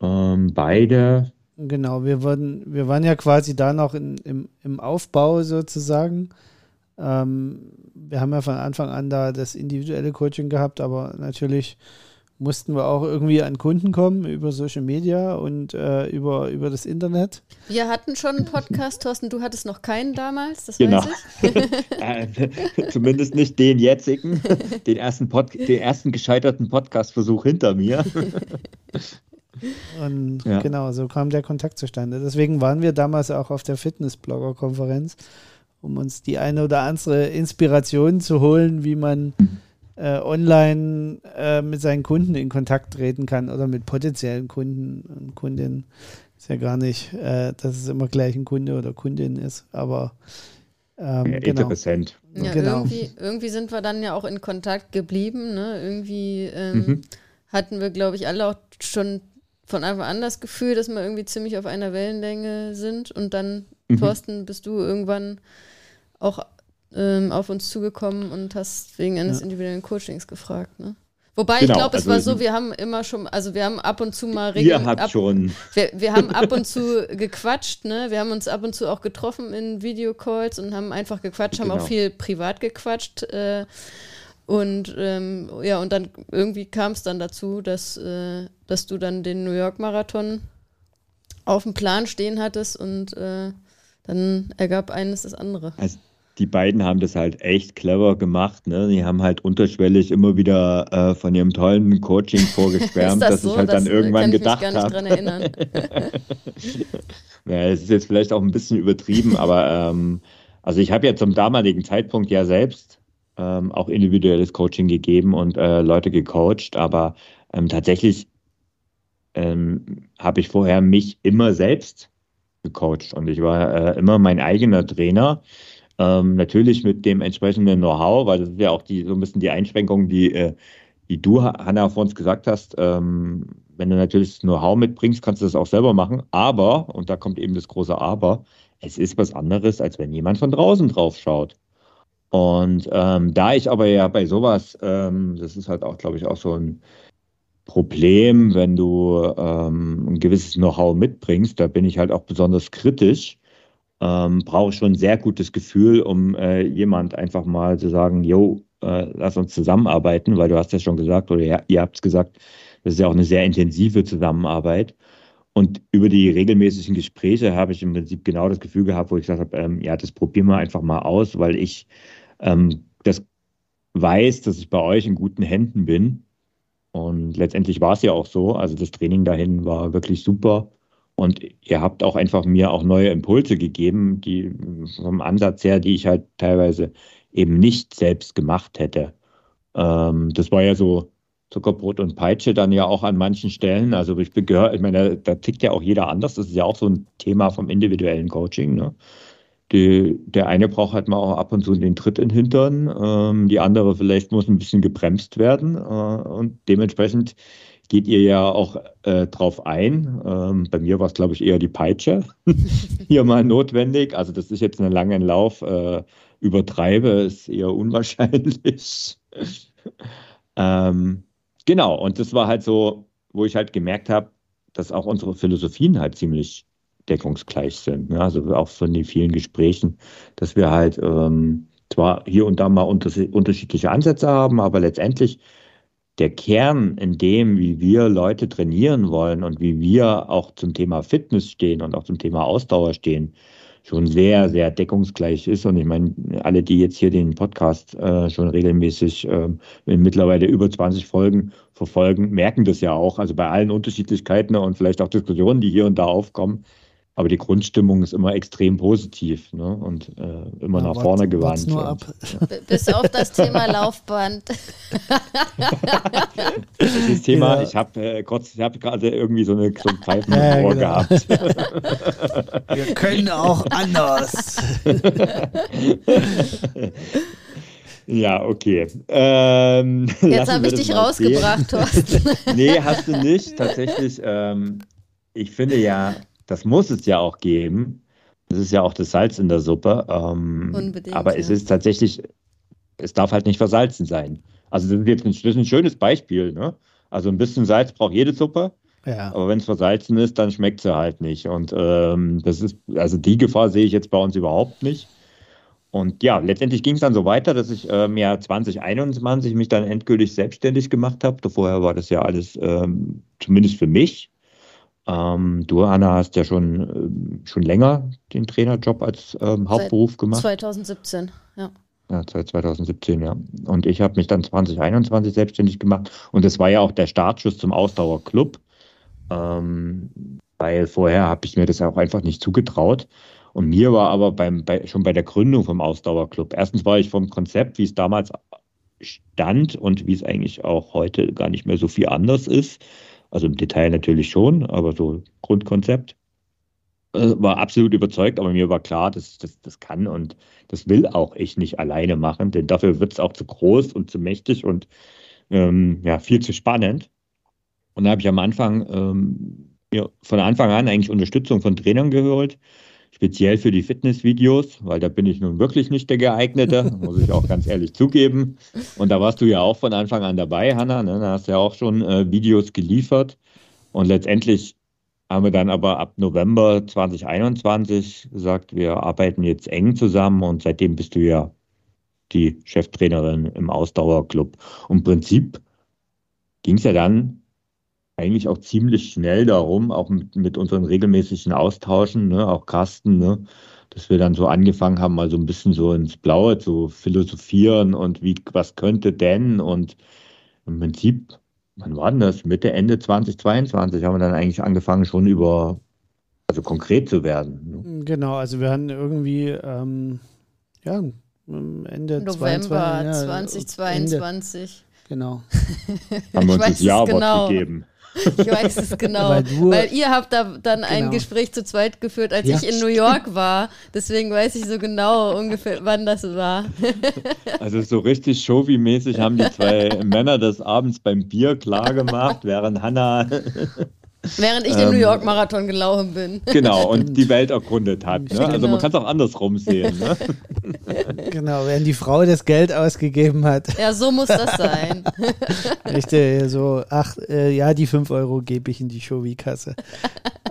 Ähm, beide. Genau, wir waren, wir waren ja quasi da noch in, im, im Aufbau sozusagen. Ähm, wir haben ja von Anfang an da das individuelle Coaching gehabt, aber natürlich mussten wir auch irgendwie an Kunden kommen über Social Media und äh, über, über das Internet. Wir hatten schon einen Podcast, Thorsten, du hattest noch keinen damals, das genau. weiß ich. Äh, zumindest nicht den jetzigen, den ersten, Pod den ersten gescheiterten Podcast-Versuch hinter mir. Und ja. genau, so kam der Kontakt zustande. Deswegen waren wir damals auch auf der Fitness-Blogger-Konferenz, um uns die eine oder andere Inspiration zu holen, wie man mhm äh, online äh, mit seinen Kunden in Kontakt treten kann oder mit potenziellen Kunden und Kundinnen. Ist ja gar nicht, äh, dass es immer gleich ein Kunde oder Kundin ist, aber ähm, ja, genau. Ja, genau. irgendwie, irgendwie sind wir dann ja auch in Kontakt geblieben. Ne? Irgendwie ähm, mhm. hatten wir, glaube ich, alle auch schon von Anfang an das Gefühl, dass wir irgendwie ziemlich auf einer Wellenlänge sind. Und dann, mhm. Thorsten, bist du irgendwann auch ähm, auf uns zugekommen und hast wegen eines ja. individuellen Coachings gefragt, ne? Wobei genau, ich glaube, es also war so, wir haben immer schon, also wir haben ab und zu mal Ihr habt ab, schon. Wir, wir haben ab und zu gequatscht, ne? Wir haben uns ab und zu auch getroffen in Videocalls und haben einfach gequatscht, genau. haben auch viel privat gequatscht. Äh, und ähm, ja, und dann irgendwie kam es dann dazu, dass, äh, dass du dann den New York Marathon auf dem Plan stehen hattest und äh, dann ergab eines das andere. Also die beiden haben das halt echt clever gemacht. Ne? Die haben halt unterschwellig immer wieder äh, von ihrem tollen Coaching vorgeschwärmt, das dass so? ich halt das dann irgendwann gedacht habe. Naja, es ist jetzt vielleicht auch ein bisschen übertrieben, aber ähm, also ich habe ja zum damaligen Zeitpunkt ja selbst ähm, auch individuelles Coaching gegeben und äh, Leute gecoacht, aber ähm, tatsächlich ähm, habe ich vorher mich immer selbst gecoacht und ich war äh, immer mein eigener Trainer. Ähm, natürlich mit dem entsprechenden Know-how, weil das ist ja auch die, so ein bisschen die Einschränkung, die, äh, die du, Hanna, vor uns gesagt hast. Ähm, wenn du natürlich das Know-how mitbringst, kannst du das auch selber machen. Aber, und da kommt eben das große Aber, es ist was anderes, als wenn jemand von draußen drauf schaut. Und ähm, da ich aber ja bei sowas, ähm, das ist halt auch, glaube ich, auch so ein Problem, wenn du ähm, ein gewisses Know-how mitbringst. Da bin ich halt auch besonders kritisch. Ähm, brauche schon ein sehr gutes Gefühl, um äh, jemand einfach mal zu sagen, yo, äh, lass uns zusammenarbeiten, weil du hast ja schon gesagt, oder ihr, ihr habt es gesagt, das ist ja auch eine sehr intensive Zusammenarbeit. Und über die regelmäßigen Gespräche habe ich im Prinzip genau das Gefühl gehabt, wo ich gesagt habe, ähm, ja, das probieren wir einfach mal aus, weil ich ähm, das weiß, dass ich bei euch in guten Händen bin. Und letztendlich war es ja auch so. Also das Training dahin war wirklich super. Und ihr habt auch einfach mir auch neue Impulse gegeben, die vom Ansatz her, die ich halt teilweise eben nicht selbst gemacht hätte. Ähm, das war ja so Zuckerbrot und Peitsche dann ja auch an manchen Stellen. Also ich gehört, ich meine, da tickt ja auch jeder anders. Das ist ja auch so ein Thema vom individuellen Coaching. Ne? Die, der eine braucht halt mal auch ab und zu den Tritt in den Hintern. Ähm, die andere vielleicht muss ein bisschen gebremst werden. Äh, und dementsprechend geht ihr ja auch äh, drauf ein. Ähm, bei mir war es, glaube ich, eher die Peitsche hier mal notwendig. Also das ist jetzt einen langen Lauf. Äh, übertreibe, ist eher unwahrscheinlich. ähm, genau, und das war halt so, wo ich halt gemerkt habe, dass auch unsere Philosophien halt ziemlich deckungsgleich sind. Ne? Also auch von den vielen Gesprächen, dass wir halt ähm, zwar hier und da mal unter unterschiedliche Ansätze haben, aber letztendlich der Kern in dem, wie wir Leute trainieren wollen und wie wir auch zum Thema Fitness stehen und auch zum Thema Ausdauer stehen, schon sehr, sehr deckungsgleich ist. Und ich meine, alle, die jetzt hier den Podcast äh, schon regelmäßig äh, in mittlerweile über 20 Folgen verfolgen, merken das ja auch. Also bei allen Unterschiedlichkeiten und vielleicht auch Diskussionen, die hier und da aufkommen, aber die Grundstimmung ist immer extrem positiv ne? und äh, immer ja, nach vorne wart, gewandt. Nur ab. Bis auf das Thema Laufband. das Thema, ja. ich habe äh, kurz, ich habe gerade irgendwie so, eine, so ein Pfeifen ja, Ohr genau. gehabt. Wir können auch anders. Ja, okay. Ähm, Jetzt habe ich dich rausgebracht, Thorsten. nee, hast du nicht. Tatsächlich, ähm, ich finde ja, das muss es ja auch geben. Das ist ja auch das Salz in der Suppe. Ähm, Unbedingt. Aber ja. es ist tatsächlich, es darf halt nicht versalzen sein. Also das ist jetzt ein, das ist ein schönes Beispiel. Ne? Also ein bisschen Salz braucht jede Suppe. Ja. Aber wenn es versalzen ist, dann schmeckt sie halt nicht. Und ähm, das ist, also die Gefahr sehe ich jetzt bei uns überhaupt nicht. Und ja, letztendlich ging es dann so weiter, dass ich ähm, im Jahr 2021 mich dann endgültig selbstständig gemacht habe. Vorher war das ja alles ähm, zumindest für mich ähm, du, Anna, hast ja schon, äh, schon länger den Trainerjob als ähm, Hauptberuf Seit gemacht. 2017, ja. Ja, seit 2017, ja. Und ich habe mich dann 2021 selbstständig gemacht. Und das war ja auch der Startschuss zum Ausdauerclub. Ähm, weil vorher habe ich mir das auch einfach nicht zugetraut. Und mir war aber beim, bei, schon bei der Gründung vom Ausdauerclub, erstens war ich vom Konzept, wie es damals stand und wie es eigentlich auch heute gar nicht mehr so viel anders ist, also im Detail natürlich schon, aber so Grundkonzept. Äh, war absolut überzeugt, aber mir war klar, dass das, das kann und das will auch ich nicht alleine machen, denn dafür wird es auch zu groß und zu mächtig und ähm, ja, viel zu spannend. Und da habe ich am Anfang ähm, ja, von Anfang an eigentlich Unterstützung von Trainern geholt, speziell für die Fitnessvideos, weil da bin ich nun wirklich nicht der geeignete, muss ich auch ganz ehrlich zugeben. Und da warst du ja auch von Anfang an dabei, Hanna, ne? da hast du ja auch schon äh, Videos geliefert. Und letztendlich haben wir dann aber ab November 2021 gesagt, wir arbeiten jetzt eng zusammen und seitdem bist du ja die Cheftrainerin im Ausdauerclub. Und im Prinzip ging es ja dann eigentlich auch ziemlich schnell darum, auch mit, mit unseren regelmäßigen Austauschen, ne, auch Carsten, ne, dass wir dann so angefangen haben, mal so ein bisschen so ins Blaue zu philosophieren und wie, was könnte denn? Und im Prinzip, wann war denn das? Mitte, Ende 2022 haben wir dann eigentlich angefangen, schon über, also konkret zu werden. Ne? Genau, also wir hatten irgendwie, ähm, ja, Ende November 22, ja, 2022. Ende, genau. haben wir uns das Jahr genau. gegeben. Ich weiß es genau. weil, du, weil, ihr habt da dann genau. ein Gespräch zu zweit geführt, als ja, ich in New York war. Deswegen weiß ich so genau ungefähr, wann das war. Also so richtig Showy-mäßig haben die zwei Männer das abends beim Bier klar gemacht, während Hannah Während ich den ähm, New York Marathon gelaufen bin. Genau, und die Welt erkundet hat. Ne? Also man genau. kann es auch andersrum sehen. Ne? genau, wenn die Frau das Geld ausgegeben hat. Ja, so muss das sein. Richtig, so, ach, äh, ja, die 5 Euro gebe ich in die Showi-Kasse.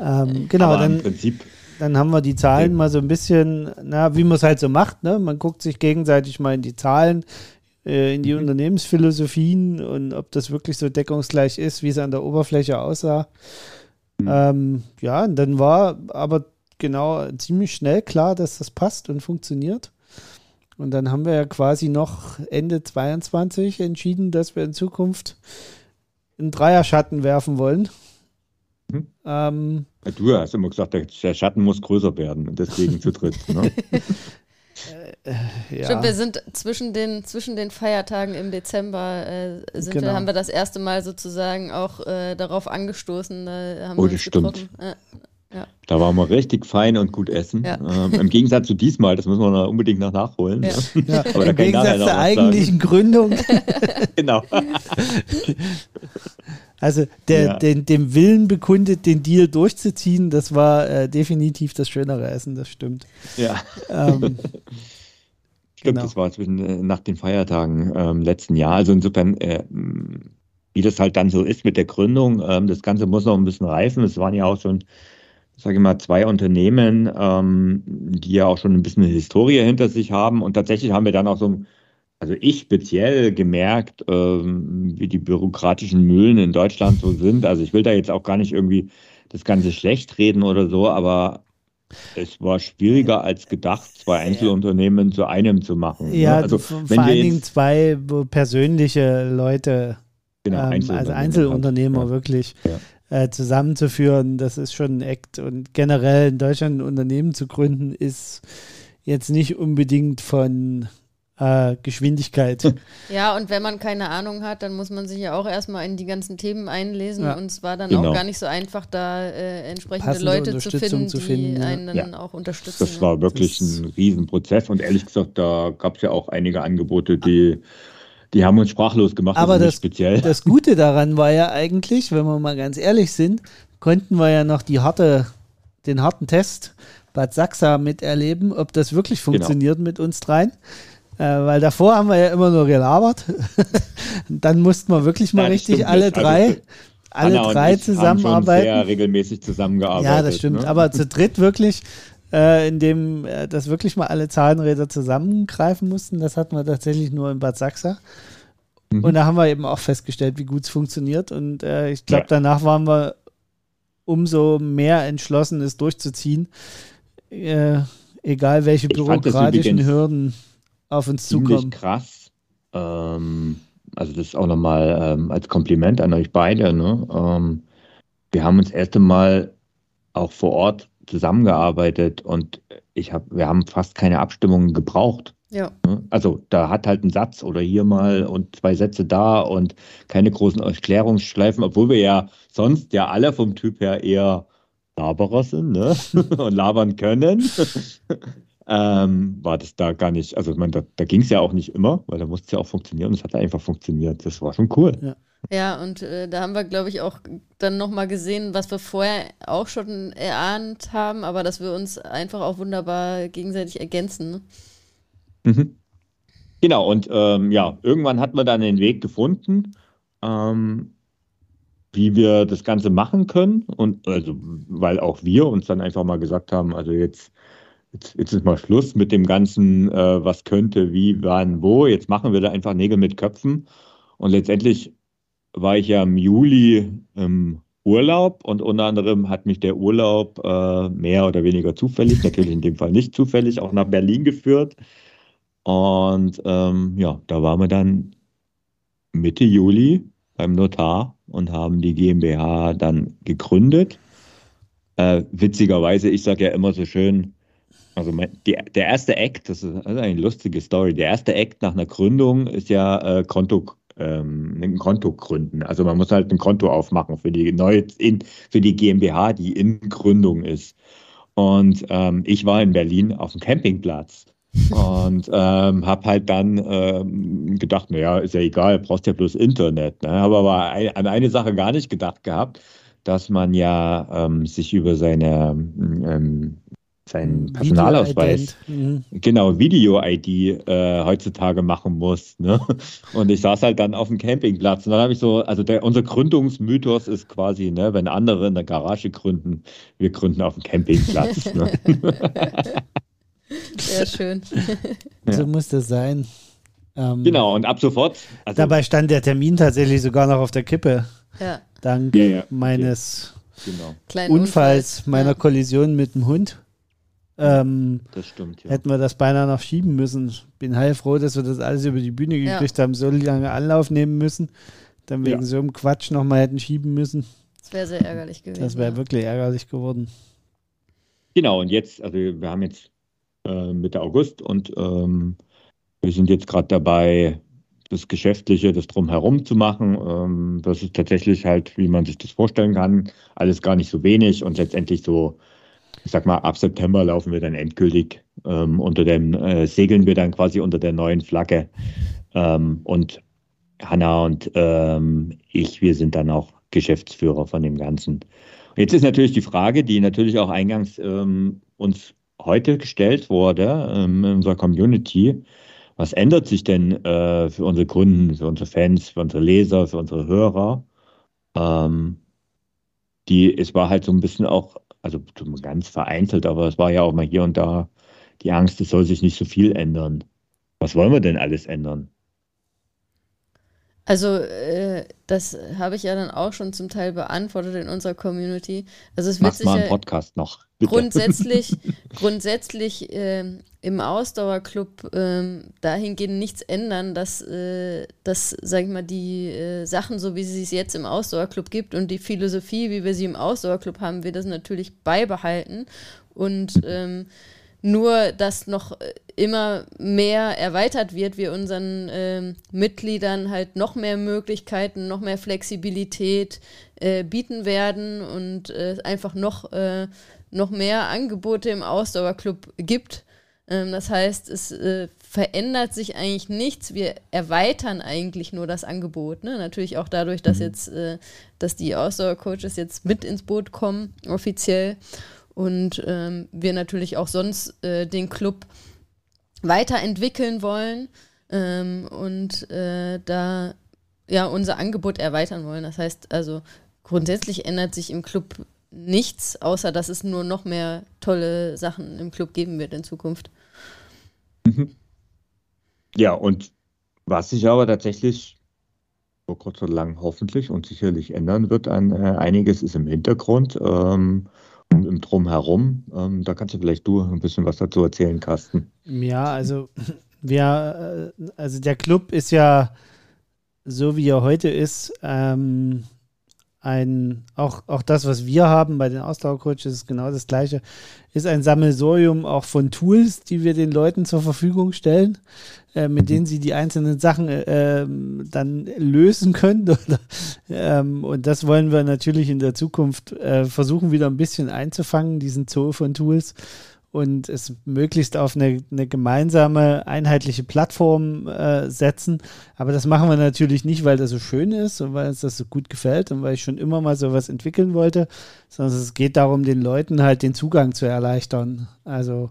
ähm, genau, Aber dann, im Prinzip, dann haben wir die Zahlen mal so ein bisschen, na, wie man es halt so macht, ne? Man guckt sich gegenseitig mal in die Zahlen, in die Mhm. Unternehmensphilosophien und ob das wirklich so deckungsgleich ist, wie es an der Oberfläche aussah. Mhm. Ähm, ja, und dann war aber genau ziemlich schnell klar, dass das passt und funktioniert. Und dann haben wir ja quasi noch Ende 22 entschieden, dass wir in Zukunft einen Dreierschatten werfen wollen. Mhm. Ähm, du hast immer gesagt, der, der Schatten muss größer werden und deswegen zu dritt. Ne? ja. Stimmt, wir sind zwischen den, zwischen den Feiertagen im Dezember, äh, sind Genau. wir, haben wir das erste Mal sozusagen auch äh, darauf angestoßen. Da haben Oh, wir das stimmt. Da waren wir richtig fein und gut essen. Ja. Ähm, Im Gegensatz zu diesmal, das müssen wir noch unbedingt noch nachholen. Ja. Ne? ja. Aber da Im kann ich nachher Gegensatz zur eigentlichen Gründung, Genau. also der, Ja. den, dem Willen bekundet, den Deal durchzuziehen, das war äh, definitiv das schönere Essen, das stimmt. Ja. Ähm, Stimmt, Genau. das war zwischen, äh, nach den Feiertagen ähm, letzten Jahr. Also insofern, äh, wie das halt dann so ist mit der Gründung, ähm, das Ganze muss noch ein bisschen reifen. Es waren ja auch schon, sage ich mal, zwei Unternehmen, ähm, die ja auch schon ein bisschen eine Historie hinter sich haben. Und tatsächlich haben wir dann auch so, also ich speziell gemerkt, ähm, wie die bürokratischen Mühlen in Deutschland so sind. Also ich will da jetzt auch gar nicht irgendwie das Ganze schlecht reden oder so, aber es war schwieriger als gedacht, zwei Einzelunternehmen zu einem zu machen. ne? ja, also vor allen Dingen zwei persönliche Leute, genau, ähm, also Einzelunternehmer Einzelunternehmer halt, wirklich Ja. Äh, zusammenzuführen, das ist schon ein Act. Und generell in Deutschland ein Unternehmen zu gründen, ist jetzt nicht unbedingt von äh, Geschwindigkeit. Ja, und wenn man keine Ahnung hat, dann muss man sich ja auch erstmal in die ganzen Themen einlesen. Ja. Und es war dann Genau. auch gar nicht so einfach, da äh, entsprechende Passende Leute zu finden, zu die finden, ja. einen dann Ja. auch unterstützen. Das war wirklich Das- ein Riesenprozess und ehrlich gesagt, da gab es ja auch einige Angebote, die, die haben uns sprachlos gemacht. Aber das, speziell. das Gute daran war ja eigentlich, wenn wir mal ganz ehrlich sind, konnten wir ja noch die harte, den harten Test Bad Sachsa miterleben, ob das wirklich Genau. funktioniert mit uns dreien. Äh, weil davor haben wir ja immer nur gelabert. Dann mussten wir wirklich mal das richtig alle nicht. Also, drei, alle Anna drei ich Haben schon zusammenarbeiten. sehr regelmäßig zusammengearbeitet. Ja, das stimmt. Ne? Aber zu dritt wirklich, äh, indem äh, das wirklich mal alle Zahnräder zusammengreifen mussten, das hatten wir tatsächlich nur in Bad Sachsa. Mhm. Und da haben wir eben auch festgestellt, wie gut es funktioniert. Und äh, ich glaube, Ja. danach waren wir umso mehr entschlossen, es durchzuziehen. Äh, egal welche Ich das bürokratischen Hürden auf uns zukommen. krass. Ähm, also das ist auch nochmal ähm, als Kompliment an euch beide. Ne? Ähm, wir haben uns erst einmal auch vor Ort zusammengearbeitet und ich hab, wir haben fast keine Abstimmungen gebraucht. Ja. ne? Also da hat halt ein Satz oder hier mal und zwei Sätze da und keine großen Erklärungsschleifen, obwohl wir ja sonst ja alle vom Typ her eher Laberer sind ne? und labern können. Ähm, war das da gar nicht, also ich meine, da, da ging es ja auch nicht immer, weil da musste es ja auch funktionieren und es hat einfach funktioniert. Das war schon cool. Ja, und äh, da haben wir, glaube ich, auch dann nochmal gesehen, was wir vorher auch schon erahnt haben, aber dass wir uns einfach auch wunderbar gegenseitig ergänzen. Ne? Mhm. Genau, und ähm, ja, irgendwann hat man dann den Weg gefunden, ähm, wie wir das Ganze machen können. Und also, weil auch wir uns dann einfach mal gesagt haben, also jetzt, jetzt, jetzt ist mal Schluss mit dem ganzen, äh, was könnte, wie, wann, wo. Jetzt machen wir da einfach Nägel mit Köpfen. Und letztendlich war ich ja im Juli im Urlaub und unter anderem hat mich der Urlaub äh, mehr oder weniger zufällig, natürlich in dem Fall nicht zufällig, auch nach Berlin geführt. Und ähm, ja, da waren wir dann Mitte Juli beim Notar und haben die GmbH dann gegründet. Äh, witzigerweise, ich sage ja immer so schön, also mein, die, der erste Act, das ist, das ist eine lustige Story, der erste Act nach einer Gründung ist ja äh, Konto, ähm, ein Konto gründen. Also man muss halt ein Konto aufmachen für die neue, in, für die GmbH, die in Gründung ist. Und ähm, ich war in Berlin auf dem Campingplatz und ähm, habe halt dann ähm, gedacht, naja, ist ja egal, brauchst ja bloß Internet. Ne? Habe aber ein, an eine Sache gar nicht gedacht gehabt, dass man ja ähm, sich über seine ähm, sein Personalausweis, mhm. genau, Video-ID äh, heutzutage machen muss. Ne? Und ich saß halt dann auf dem Campingplatz und dann habe ich so, also der, unser Gründungsmythos ist quasi, ne, wenn andere in der Garage gründen, wir gründen auf dem Campingplatz. ne? Sehr schön. so ja. muss das sein. Ähm, genau, und ab sofort. Also, dabei stand der Termin tatsächlich sogar noch auf der Kippe. Ja. Dank ja, ja, meines genau. Unfalls, meiner Kollision mit dem Hund. Ähm, das stimmt, ja. Hätten wir das beinahe noch schieben müssen. Bin heilfroh, dass wir das alles über die Bühne gekriegt ja. haben, so lange Anlauf nehmen müssen, dann wegen ja. so einem Quatsch nochmal hätten schieben müssen. Das wäre sehr ärgerlich gewesen. Das wäre wirklich ärgerlich geworden. Genau, und jetzt, also wir haben jetzt äh, Mitte August und ähm, wir sind jetzt gerade dabei, das Geschäftliche, das Drumherum zu machen. Ähm, das ist tatsächlich halt, wie man sich das vorstellen kann, alles gar nicht so wenig und letztendlich so ich sag mal, ab September laufen wir dann endgültig ähm, unter dem, äh, segeln wir dann quasi unter der neuen Flagge. Ähm, und Hanna und ähm, ich, wir sind dann auch Geschäftsführer von dem Ganzen. Jetzt ist natürlich die Frage, die natürlich auch eingangs ähm, uns heute gestellt wurde ähm, in unserer Community. Was ändert sich denn äh, für unsere Kunden, für unsere Fans, für unsere Leser, für unsere Hörer? Ähm, die, es war halt so ein bisschen auch also ganz vereinzelt, aber es war ja auch mal hier und da die Angst, es soll sich nicht so viel ändern. Was wollen wir denn alles ändern? Also, äh, das habe ich ja dann auch schon zum Teil beantwortet in unserer Community. Also, es wird Mach sich mal einen Podcast noch. Bitte. Grundsätzlich, grundsätzlich äh, im Ausdauerclub äh, dahingehend nichts ändern, dass, äh, dass sag ich mal, die äh, Sachen, so wie sie es jetzt im Ausdauerclub gibt und die Philosophie, wie wir sie im Ausdauerclub haben, wir das natürlich beibehalten. Und ähm, nur, dass noch äh, immer mehr erweitert wird, wir unseren äh, Mitgliedern halt noch mehr Möglichkeiten, noch mehr Flexibilität äh, bieten werden und äh, einfach noch, äh, noch mehr Angebote im Ausdauerclub gibt. Ähm, das heißt, es äh, verändert sich eigentlich nichts. Wir erweitern eigentlich nur das Angebot. Ne? Natürlich auch dadurch, dass mhm. jetzt, dass die Ausdauercoaches jetzt mit ins Boot kommen, offiziell und ähm, wir natürlich auch sonst äh, den Club weiterentwickeln wollen ähm, und äh, da ja unser Angebot erweitern wollen. Das heißt also grundsätzlich ändert sich im Club nichts, außer dass es nur noch mehr tolle Sachen im Club geben wird in Zukunft. Mhm. Ja, und was sich aber tatsächlich vor kurz oder lang hoffentlich und sicherlich ändern wird an äh, einiges ist im Hintergrund. Ähm, im Drumherum. Ähm, da kannst du vielleicht du ein bisschen was dazu erzählen, Carsten. Ja, also wir, äh, also der Club ist ja so wie er heute ist, ähm, ein, auch, auch das, was wir haben bei den Ausdauercoaches, ist genau das gleiche, ist ein Sammelsorium auch von Tools, die wir den Leuten zur Verfügung stellen, äh, mit denen sie die einzelnen Sachen äh, ähm, dann lösen können. ähm, und das wollen wir natürlich in der Zukunft äh, versuchen, wieder ein bisschen einzufangen, diesen Zoo von Tools und es möglichst auf eine, eine gemeinsame, einheitliche Plattform äh, setzen. Aber das machen wir natürlich nicht, weil das so schön ist und weil uns das so gut gefällt und weil ich schon immer mal sowas entwickeln wollte, sondern es geht darum, den Leuten halt den Zugang zu erleichtern. Also,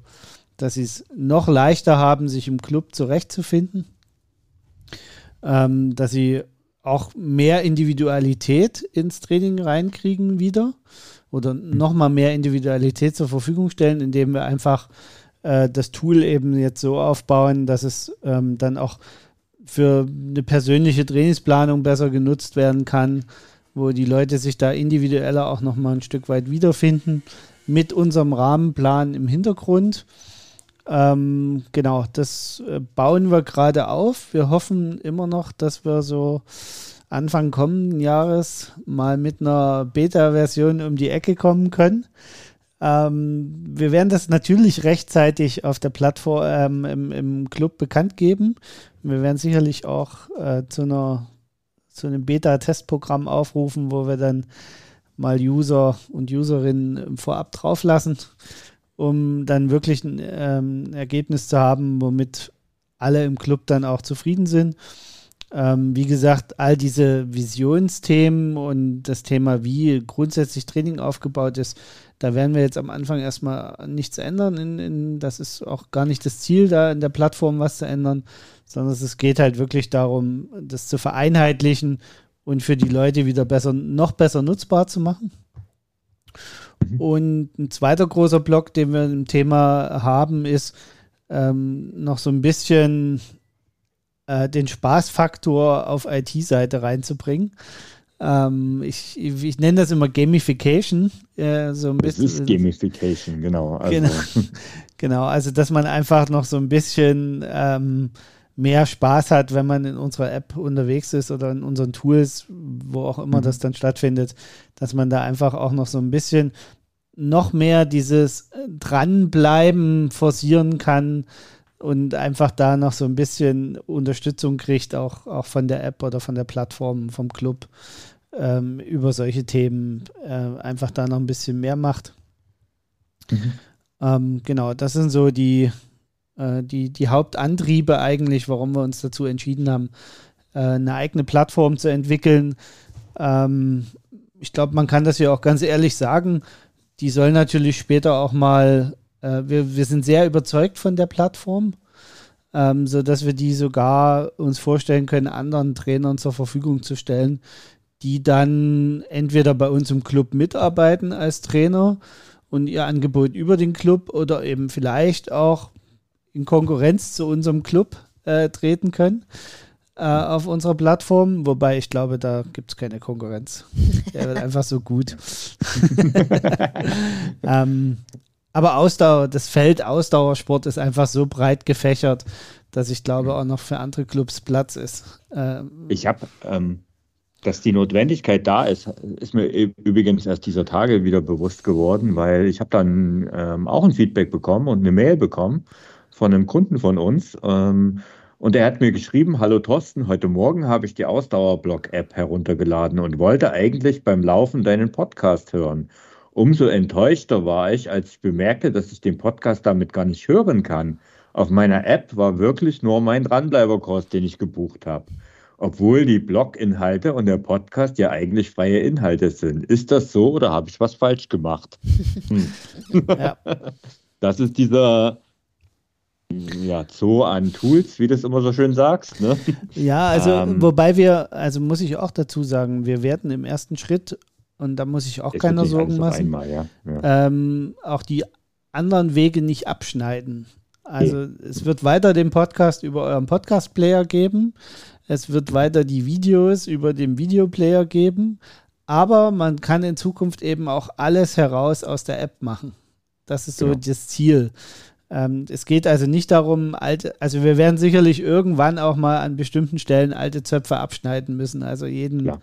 dass sie es noch leichter haben, sich im Club zurechtzufinden. Ähm, dass sie auch mehr Individualität ins Training reinkriegen wieder oder nochmal mehr Individualität zur Verfügung stellen, indem wir einfach äh, das Tool eben jetzt so aufbauen, dass es ähm, dann auch für eine persönliche Trainingsplanung besser genutzt werden kann, wo die Leute sich da individueller auch nochmal ein Stück weit wiederfinden mit unserem Rahmenplan im Hintergrund. Ähm, genau, das äh, bauen wir gerade auf. Wir hoffen immer noch, dass wir so Anfang kommenden Jahres mal mit einer Beta-Version um die Ecke kommen können. Ähm, wir werden das natürlich rechtzeitig auf der Plattform ähm, im, im, Club bekannt geben. Wir werden sicherlich auch äh, zu, einer, zu einem Beta-Testprogramm aufrufen, wo wir dann mal User und Userinnen vorab drauflassen, um dann wirklich ein ähm, Ergebnis zu haben, womit alle im Club dann auch zufrieden sind. Ähm, wie gesagt, all diese Visionsthemen und das Thema, wie grundsätzlich Training aufgebaut ist, da werden wir jetzt am Anfang erstmal nichts ändern. In, in, das ist auch gar nicht das Ziel, da in der Plattform was zu ändern, sondern es geht halt wirklich darum, das zu vereinheitlichen und für die Leute wieder besser, noch besser nutzbar zu machen. Mhm. Und ein zweiter großer Block, den wir im Thema haben, ist ähm, noch so ein bisschen äh, den Spaßfaktor auf IT-Seite reinzubringen. Ähm, ich, ich, nenne das immer Gamification. Äh, so ein bisschen, das ist Gamification, genau. Also. Genau, genau, also dass man einfach noch so ein bisschen ähm, mehr Spaß hat, wenn man in unserer App unterwegs ist oder in unseren Tools, wo auch immer mhm. das dann stattfindet, dass man da einfach auch noch so ein bisschen noch mehr dieses Dranbleiben forcieren kann und einfach da noch so ein bisschen Unterstützung kriegt, auch, auch von der App oder von der Plattform, vom Club, ähm, über solche Themen äh, einfach da noch ein bisschen mehr macht. Mhm. Ähm, genau, das sind so die, äh, die, die Hauptantriebe eigentlich, warum wir uns dazu entschieden haben, äh, eine eigene Plattform zu entwickeln. Ähm, ich glaube, man kann das ja auch ganz ehrlich sagen. Die soll natürlich später auch mal, äh, wir, wir sind sehr überzeugt von der Plattform, ähm, sodass wir die sogar uns vorstellen können, anderen Trainern zur Verfügung zu stellen, die dann entweder bei uns im Club mitarbeiten als Trainer und ihr Angebot über den Club oder eben vielleicht auch in Konkurrenz zu unserem Club äh, treten können äh, auf unserer Plattform. Wobei ich glaube, da gibt es keine Konkurrenz. Der wird einfach so gut. ähm, aber Ausdauer, das Feld Ausdauersport ist einfach so breit gefächert, dass ich glaube auch noch für andere Clubs Platz ist. Ähm, ich habe, ähm, dass die Notwendigkeit da ist, ist mir übrigens erst dieser Tage wieder bewusst geworden, weil ich habe dann ähm, auch ein Feedback bekommen und eine Mail bekommen von einem Kunden von uns. Ähm, und er hat mir geschrieben, hallo Thorsten, heute Morgen habe ich die Ausdauerblock-App heruntergeladen und wollte eigentlich beim Laufen deinen Podcast hören. Umso enttäuschter war ich, als ich bemerkte, dass ich den Podcast damit gar nicht hören kann. Auf meiner App war wirklich nur mein Dranbleiberkurs, den ich gebucht habe. Obwohl die Blog-Inhalte und der Podcast ja eigentlich freie Inhalte sind. Ist das so oder habe ich was falsch gemacht? Hm. Ja. Das ist dieser ja, Zoo an Tools, wie du es immer so schön sagst. Ne? Ja, also ähm, wobei wir, also muss ich auch dazu sagen, wir werden im ersten Schritt, und da muss ich auch keine Sorgen machen, einmal, ja. Ja. Ähm, auch die anderen Wege nicht abschneiden. Also okay. es wird weiter den Podcast über euren Podcast-Player geben. Es wird weiter die Videos über den Videoplayer geben. Aber man kann in Zukunft eben auch alles heraus aus der App machen. Das ist so genau. das Ziel. Ähm, es geht also nicht darum, alte, also wir werden sicherlich irgendwann auch mal an bestimmten Stellen alte Zöpfe abschneiden müssen. Also jeden ja.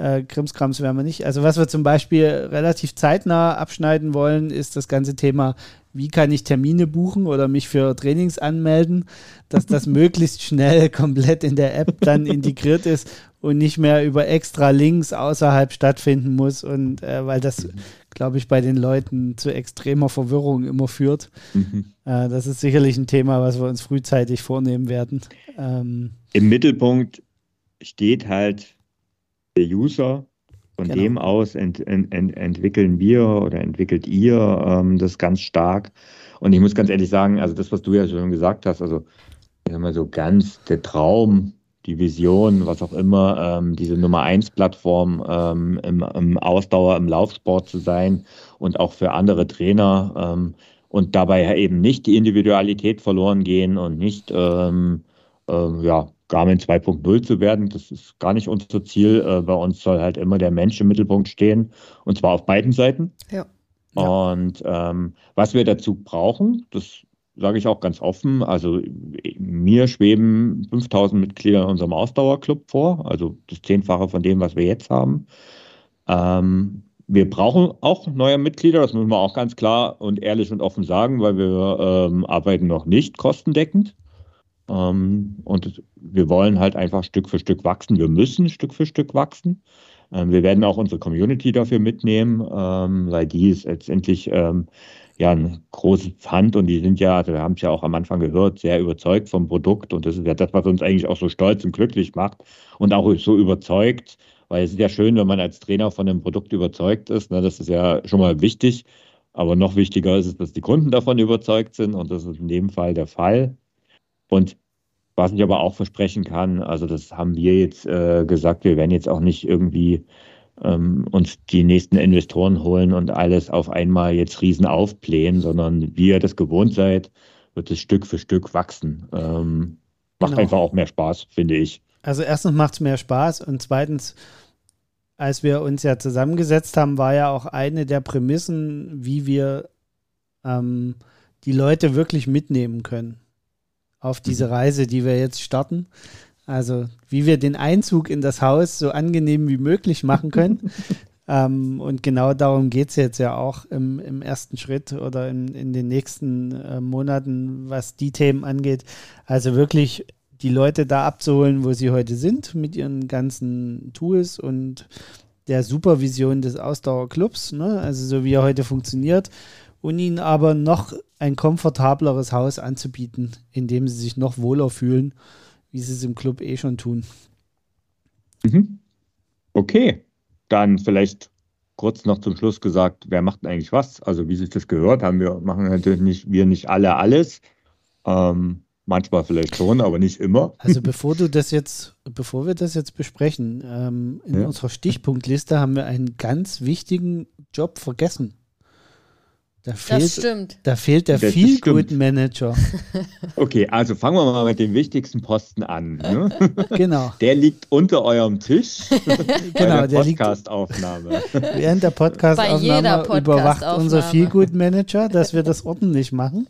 Äh, Krimskrams werden wir nicht. Also was wir zum Beispiel relativ zeitnah abschneiden wollen, ist das ganze Thema, wie kann ich Termine buchen oder mich für Trainings anmelden, dass das möglichst schnell komplett in der App dann integriert ist und nicht mehr über extra Links außerhalb stattfinden muss und äh, weil das glaube ich, bei den Leuten zu extremer Verwirrung immer führt. Mhm. Äh, das ist sicherlich ein Thema, was wir uns frühzeitig vornehmen werden. Ähm, Im Mittelpunkt steht halt der User. Von genau. dem aus ent, ent, ent, entwickeln wir oder entwickelt ihr ähm, das ganz stark. Und ich muss ganz ehrlich sagen, also das, was du ja schon gesagt hast, also ich sag mal so ganz der Traum die Vision, was auch immer, ähm, diese Nummer 1 Plattform ähm, im, im, Ausdauer, im Laufsport zu sein und auch für andere Trainer ähm, und dabei eben nicht die Individualität verloren gehen und nicht ähm, äh, ja, Garmin 2.0 zu werden. Das ist gar nicht unser Ziel. Äh, bei uns soll halt immer der Mensch im Mittelpunkt stehen und zwar auf beiden Seiten. Ja. Ja. Und ähm, was wir dazu brauchen, das sage ich auch ganz offen. Also mir schweben 5000 Mitglieder in unserem Ausdauerclub vor, also das Zehnfache von dem, was wir jetzt haben. Ähm, wir brauchen auch neue Mitglieder, das müssen wir auch ganz klar und ehrlich und offen sagen, weil wir ähm, arbeiten noch nicht kostendeckend. Ähm, und wir wollen halt einfach Stück für Stück wachsen. Wir müssen Stück für Stück wachsen. Ähm, wir werden auch unsere Community dafür mitnehmen, ähm, weil die ist letztendlich ja ein großes Hand und die sind ja, also wir haben es ja auch am Anfang gehört, sehr überzeugt vom Produkt und das ist ja das, was uns eigentlich auch so stolz und glücklich macht und auch so überzeugt, weil es ist ja schön, wenn man als Trainer von einem Produkt überzeugt ist, ne, das ist ja schon mal wichtig, aber noch wichtiger ist es, dass die Kunden davon überzeugt sind und das ist in dem Fall der Fall. Und was ich aber auch versprechen kann, also das haben wir jetzt äh, gesagt, wir werden jetzt auch nicht irgendwie ähm, uns die nächsten Investoren holen und alles auf einmal jetzt riesen aufblähen, sondern wie ihr das gewohnt seid, wird es Stück für Stück wachsen. Ähm, macht genau. einfach auch mehr Spaß, finde ich. Also erstens macht es mehr Spaß und zweitens, als wir uns ja zusammengesetzt haben, war ja auch eine der Prämissen, wie wir ähm, die Leute wirklich mitnehmen können auf diese mhm. Reise, die wir jetzt starten. Also wie wir den Einzug in das Haus so angenehm wie möglich machen können. ähm, und genau darum geht es jetzt ja auch im, im, ersten Schritt oder in, in den nächsten äh, Monaten, was die Themen angeht. Also wirklich die Leute da abzuholen, wo sie heute sind, mit ihren ganzen Tools und der Supervision des Ausdauerclubs, ne? also so wie er heute funktioniert, und ihnen aber noch ein komfortableres Haus anzubieten, in dem sie sich noch wohler fühlen, wie sie es im Club eh schon tun. Mhm. Okay, dann vielleicht kurz noch zum Schluss gesagt, wer macht denn eigentlich was? Also wie sich das gehört, haben wir machen natürlich nicht wir nicht alle alles. Ähm, Manchmal vielleicht schon, aber nicht immer. Also bevor du das jetzt, bevor wir das jetzt besprechen, ähm, in ja. unserer Stichpunktliste haben wir einen ganz wichtigen Job vergessen. Da fehlt, das stimmt. Da fehlt der Feel-Good-Manager. Okay, also fangen wir mal mit dem wichtigsten Posten an. Ne? Genau. Der liegt unter eurem Tisch genau, der Podcast-Aufnahme. Während der Podcast-Aufnahme Podcast überwacht unser Feel-Good-Manager, dass wir das ordentlich machen.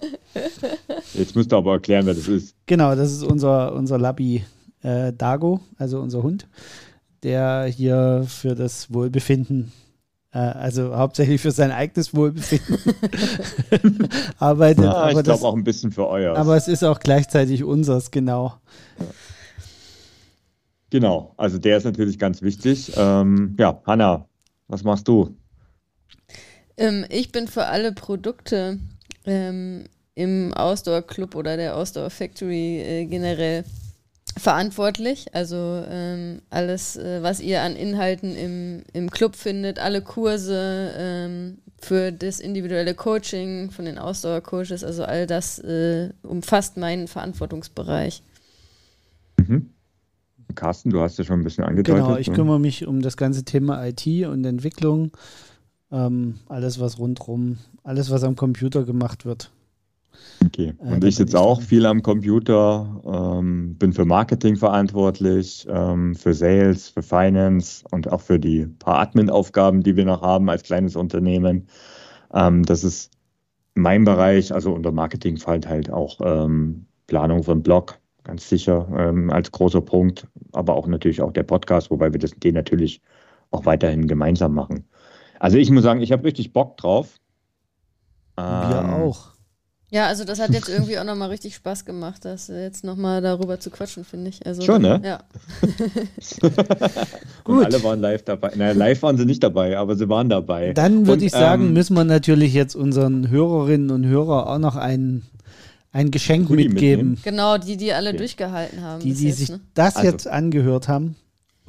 Jetzt müsst ihr aber erklären, wer das ist. Genau, das ist unser, unser Labby äh, Dago, also unser Hund, der hier für das Wohlbefinden also hauptsächlich für sein eigenes Wohlbefinden arbeitet. Ja, ich glaube auch ein bisschen für euer. Aber es ist auch gleichzeitig unseres, genau. Genau, also der ist natürlich ganz wichtig. Ähm, ja, Hanna, was machst du? Ähm, ich bin für alle Produkte ähm, im Ausdauer Club oder der Ausdauer Factory äh, generell verantwortlich. Also ähm, alles, äh, was ihr an Inhalten im, im Club findet, alle Kurse ähm, für das individuelle Coaching von den Ausdauercoaches, also all das äh, umfasst meinen Verantwortungsbereich. Mhm. Carsten, du hast ja schon ein bisschen angedeutet. Genau, ich ne? kümmere mich um das ganze Thema IT und Entwicklung. Ähm, alles, was rundherum, alles, was am Computer gemacht wird. Okay. Äh, und äh, ich sitze auch viel am Computer, ähm, bin für Marketing verantwortlich, ähm, für Sales, für Finance und auch für die paar Admin-Aufgaben, die wir noch haben als kleines Unternehmen. Ähm, das ist mein Bereich, also unter Marketing fällt halt auch ähm, Planung von Blog, ganz sicher ähm, als großer Punkt, aber auch natürlich auch der Podcast, wobei wir das, den natürlich auch weiterhin gemeinsam machen. Also ich muss sagen, ich habe richtig Bock drauf. Wir ähm, auch. Ja, also das hat jetzt irgendwie auch nochmal richtig Spaß gemacht, das jetzt nochmal darüber zu quatschen, finde ich. Also, Schon, ne? Ja. Gut. alle waren live dabei. Naja, live waren sie nicht dabei, aber sie waren dabei. Dann würde ich sagen, ähm, müssen wir natürlich jetzt unseren Hörerinnen und Hörern auch noch ein, ein Geschenk mitgeben. Mitnehmen. Genau, die, die alle okay. durchgehalten haben. Die, die jetzt, sich ne? das also, jetzt angehört haben.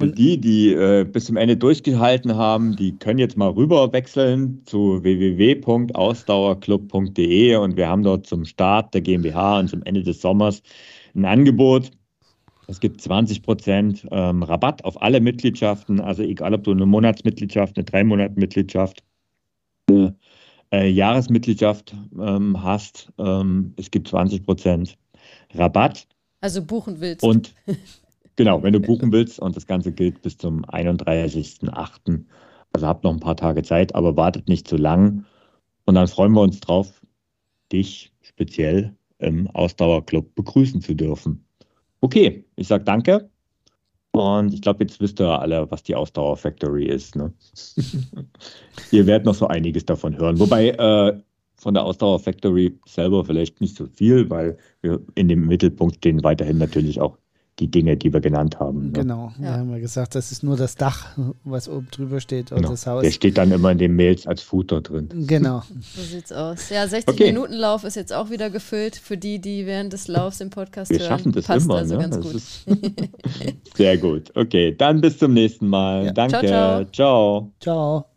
Und die, die äh, bis zum Ende durchgehalten haben, die können jetzt mal rüber wechseln zu www.ausdauerclub.de und wir haben dort zum Start der GmbH und zum Ende des Sommers ein Angebot. Es gibt 20 Prozent ähm, Rabatt auf alle Mitgliedschaften, also egal ob du eine Monatsmitgliedschaft, eine drei Monat mitgliedschaft eine äh, Jahresmitgliedschaft ähm, hast. Ähm, es gibt 20 Prozent Rabatt. Also buchen willst. Und Genau, wenn du buchen willst und das Ganze gilt bis zum 31.08. Also habt noch ein paar Tage Zeit, aber wartet nicht zu lang. Und dann freuen wir uns drauf, dich speziell im Ausdauerclub begrüßen zu dürfen. Okay, ich sage danke. Und ich glaube, jetzt wisst ihr alle, was die Ausdauer Factory ist. Ne? ihr werdet noch so einiges davon hören. Wobei äh, von der Ausdauer Factory selber vielleicht nicht so viel, weil wir in dem Mittelpunkt stehen weiterhin natürlich auch die Dinge, die wir genannt haben. Ne? Genau, ja. wir haben ja gesagt, das ist nur das Dach, was oben drüber steht und genau. das Haus. Der steht dann immer in den Mails als Futter drin. Genau. so sieht's aus. Ja, 60 okay. Minuten Lauf ist jetzt auch wieder gefüllt für die, die während des Laufs im Podcast wir hören. Wir schaffen das Passt immer, also ne? ganz gut. sehr gut. Okay, dann bis zum nächsten Mal. Ja. Danke. ciao. ciao. ciao.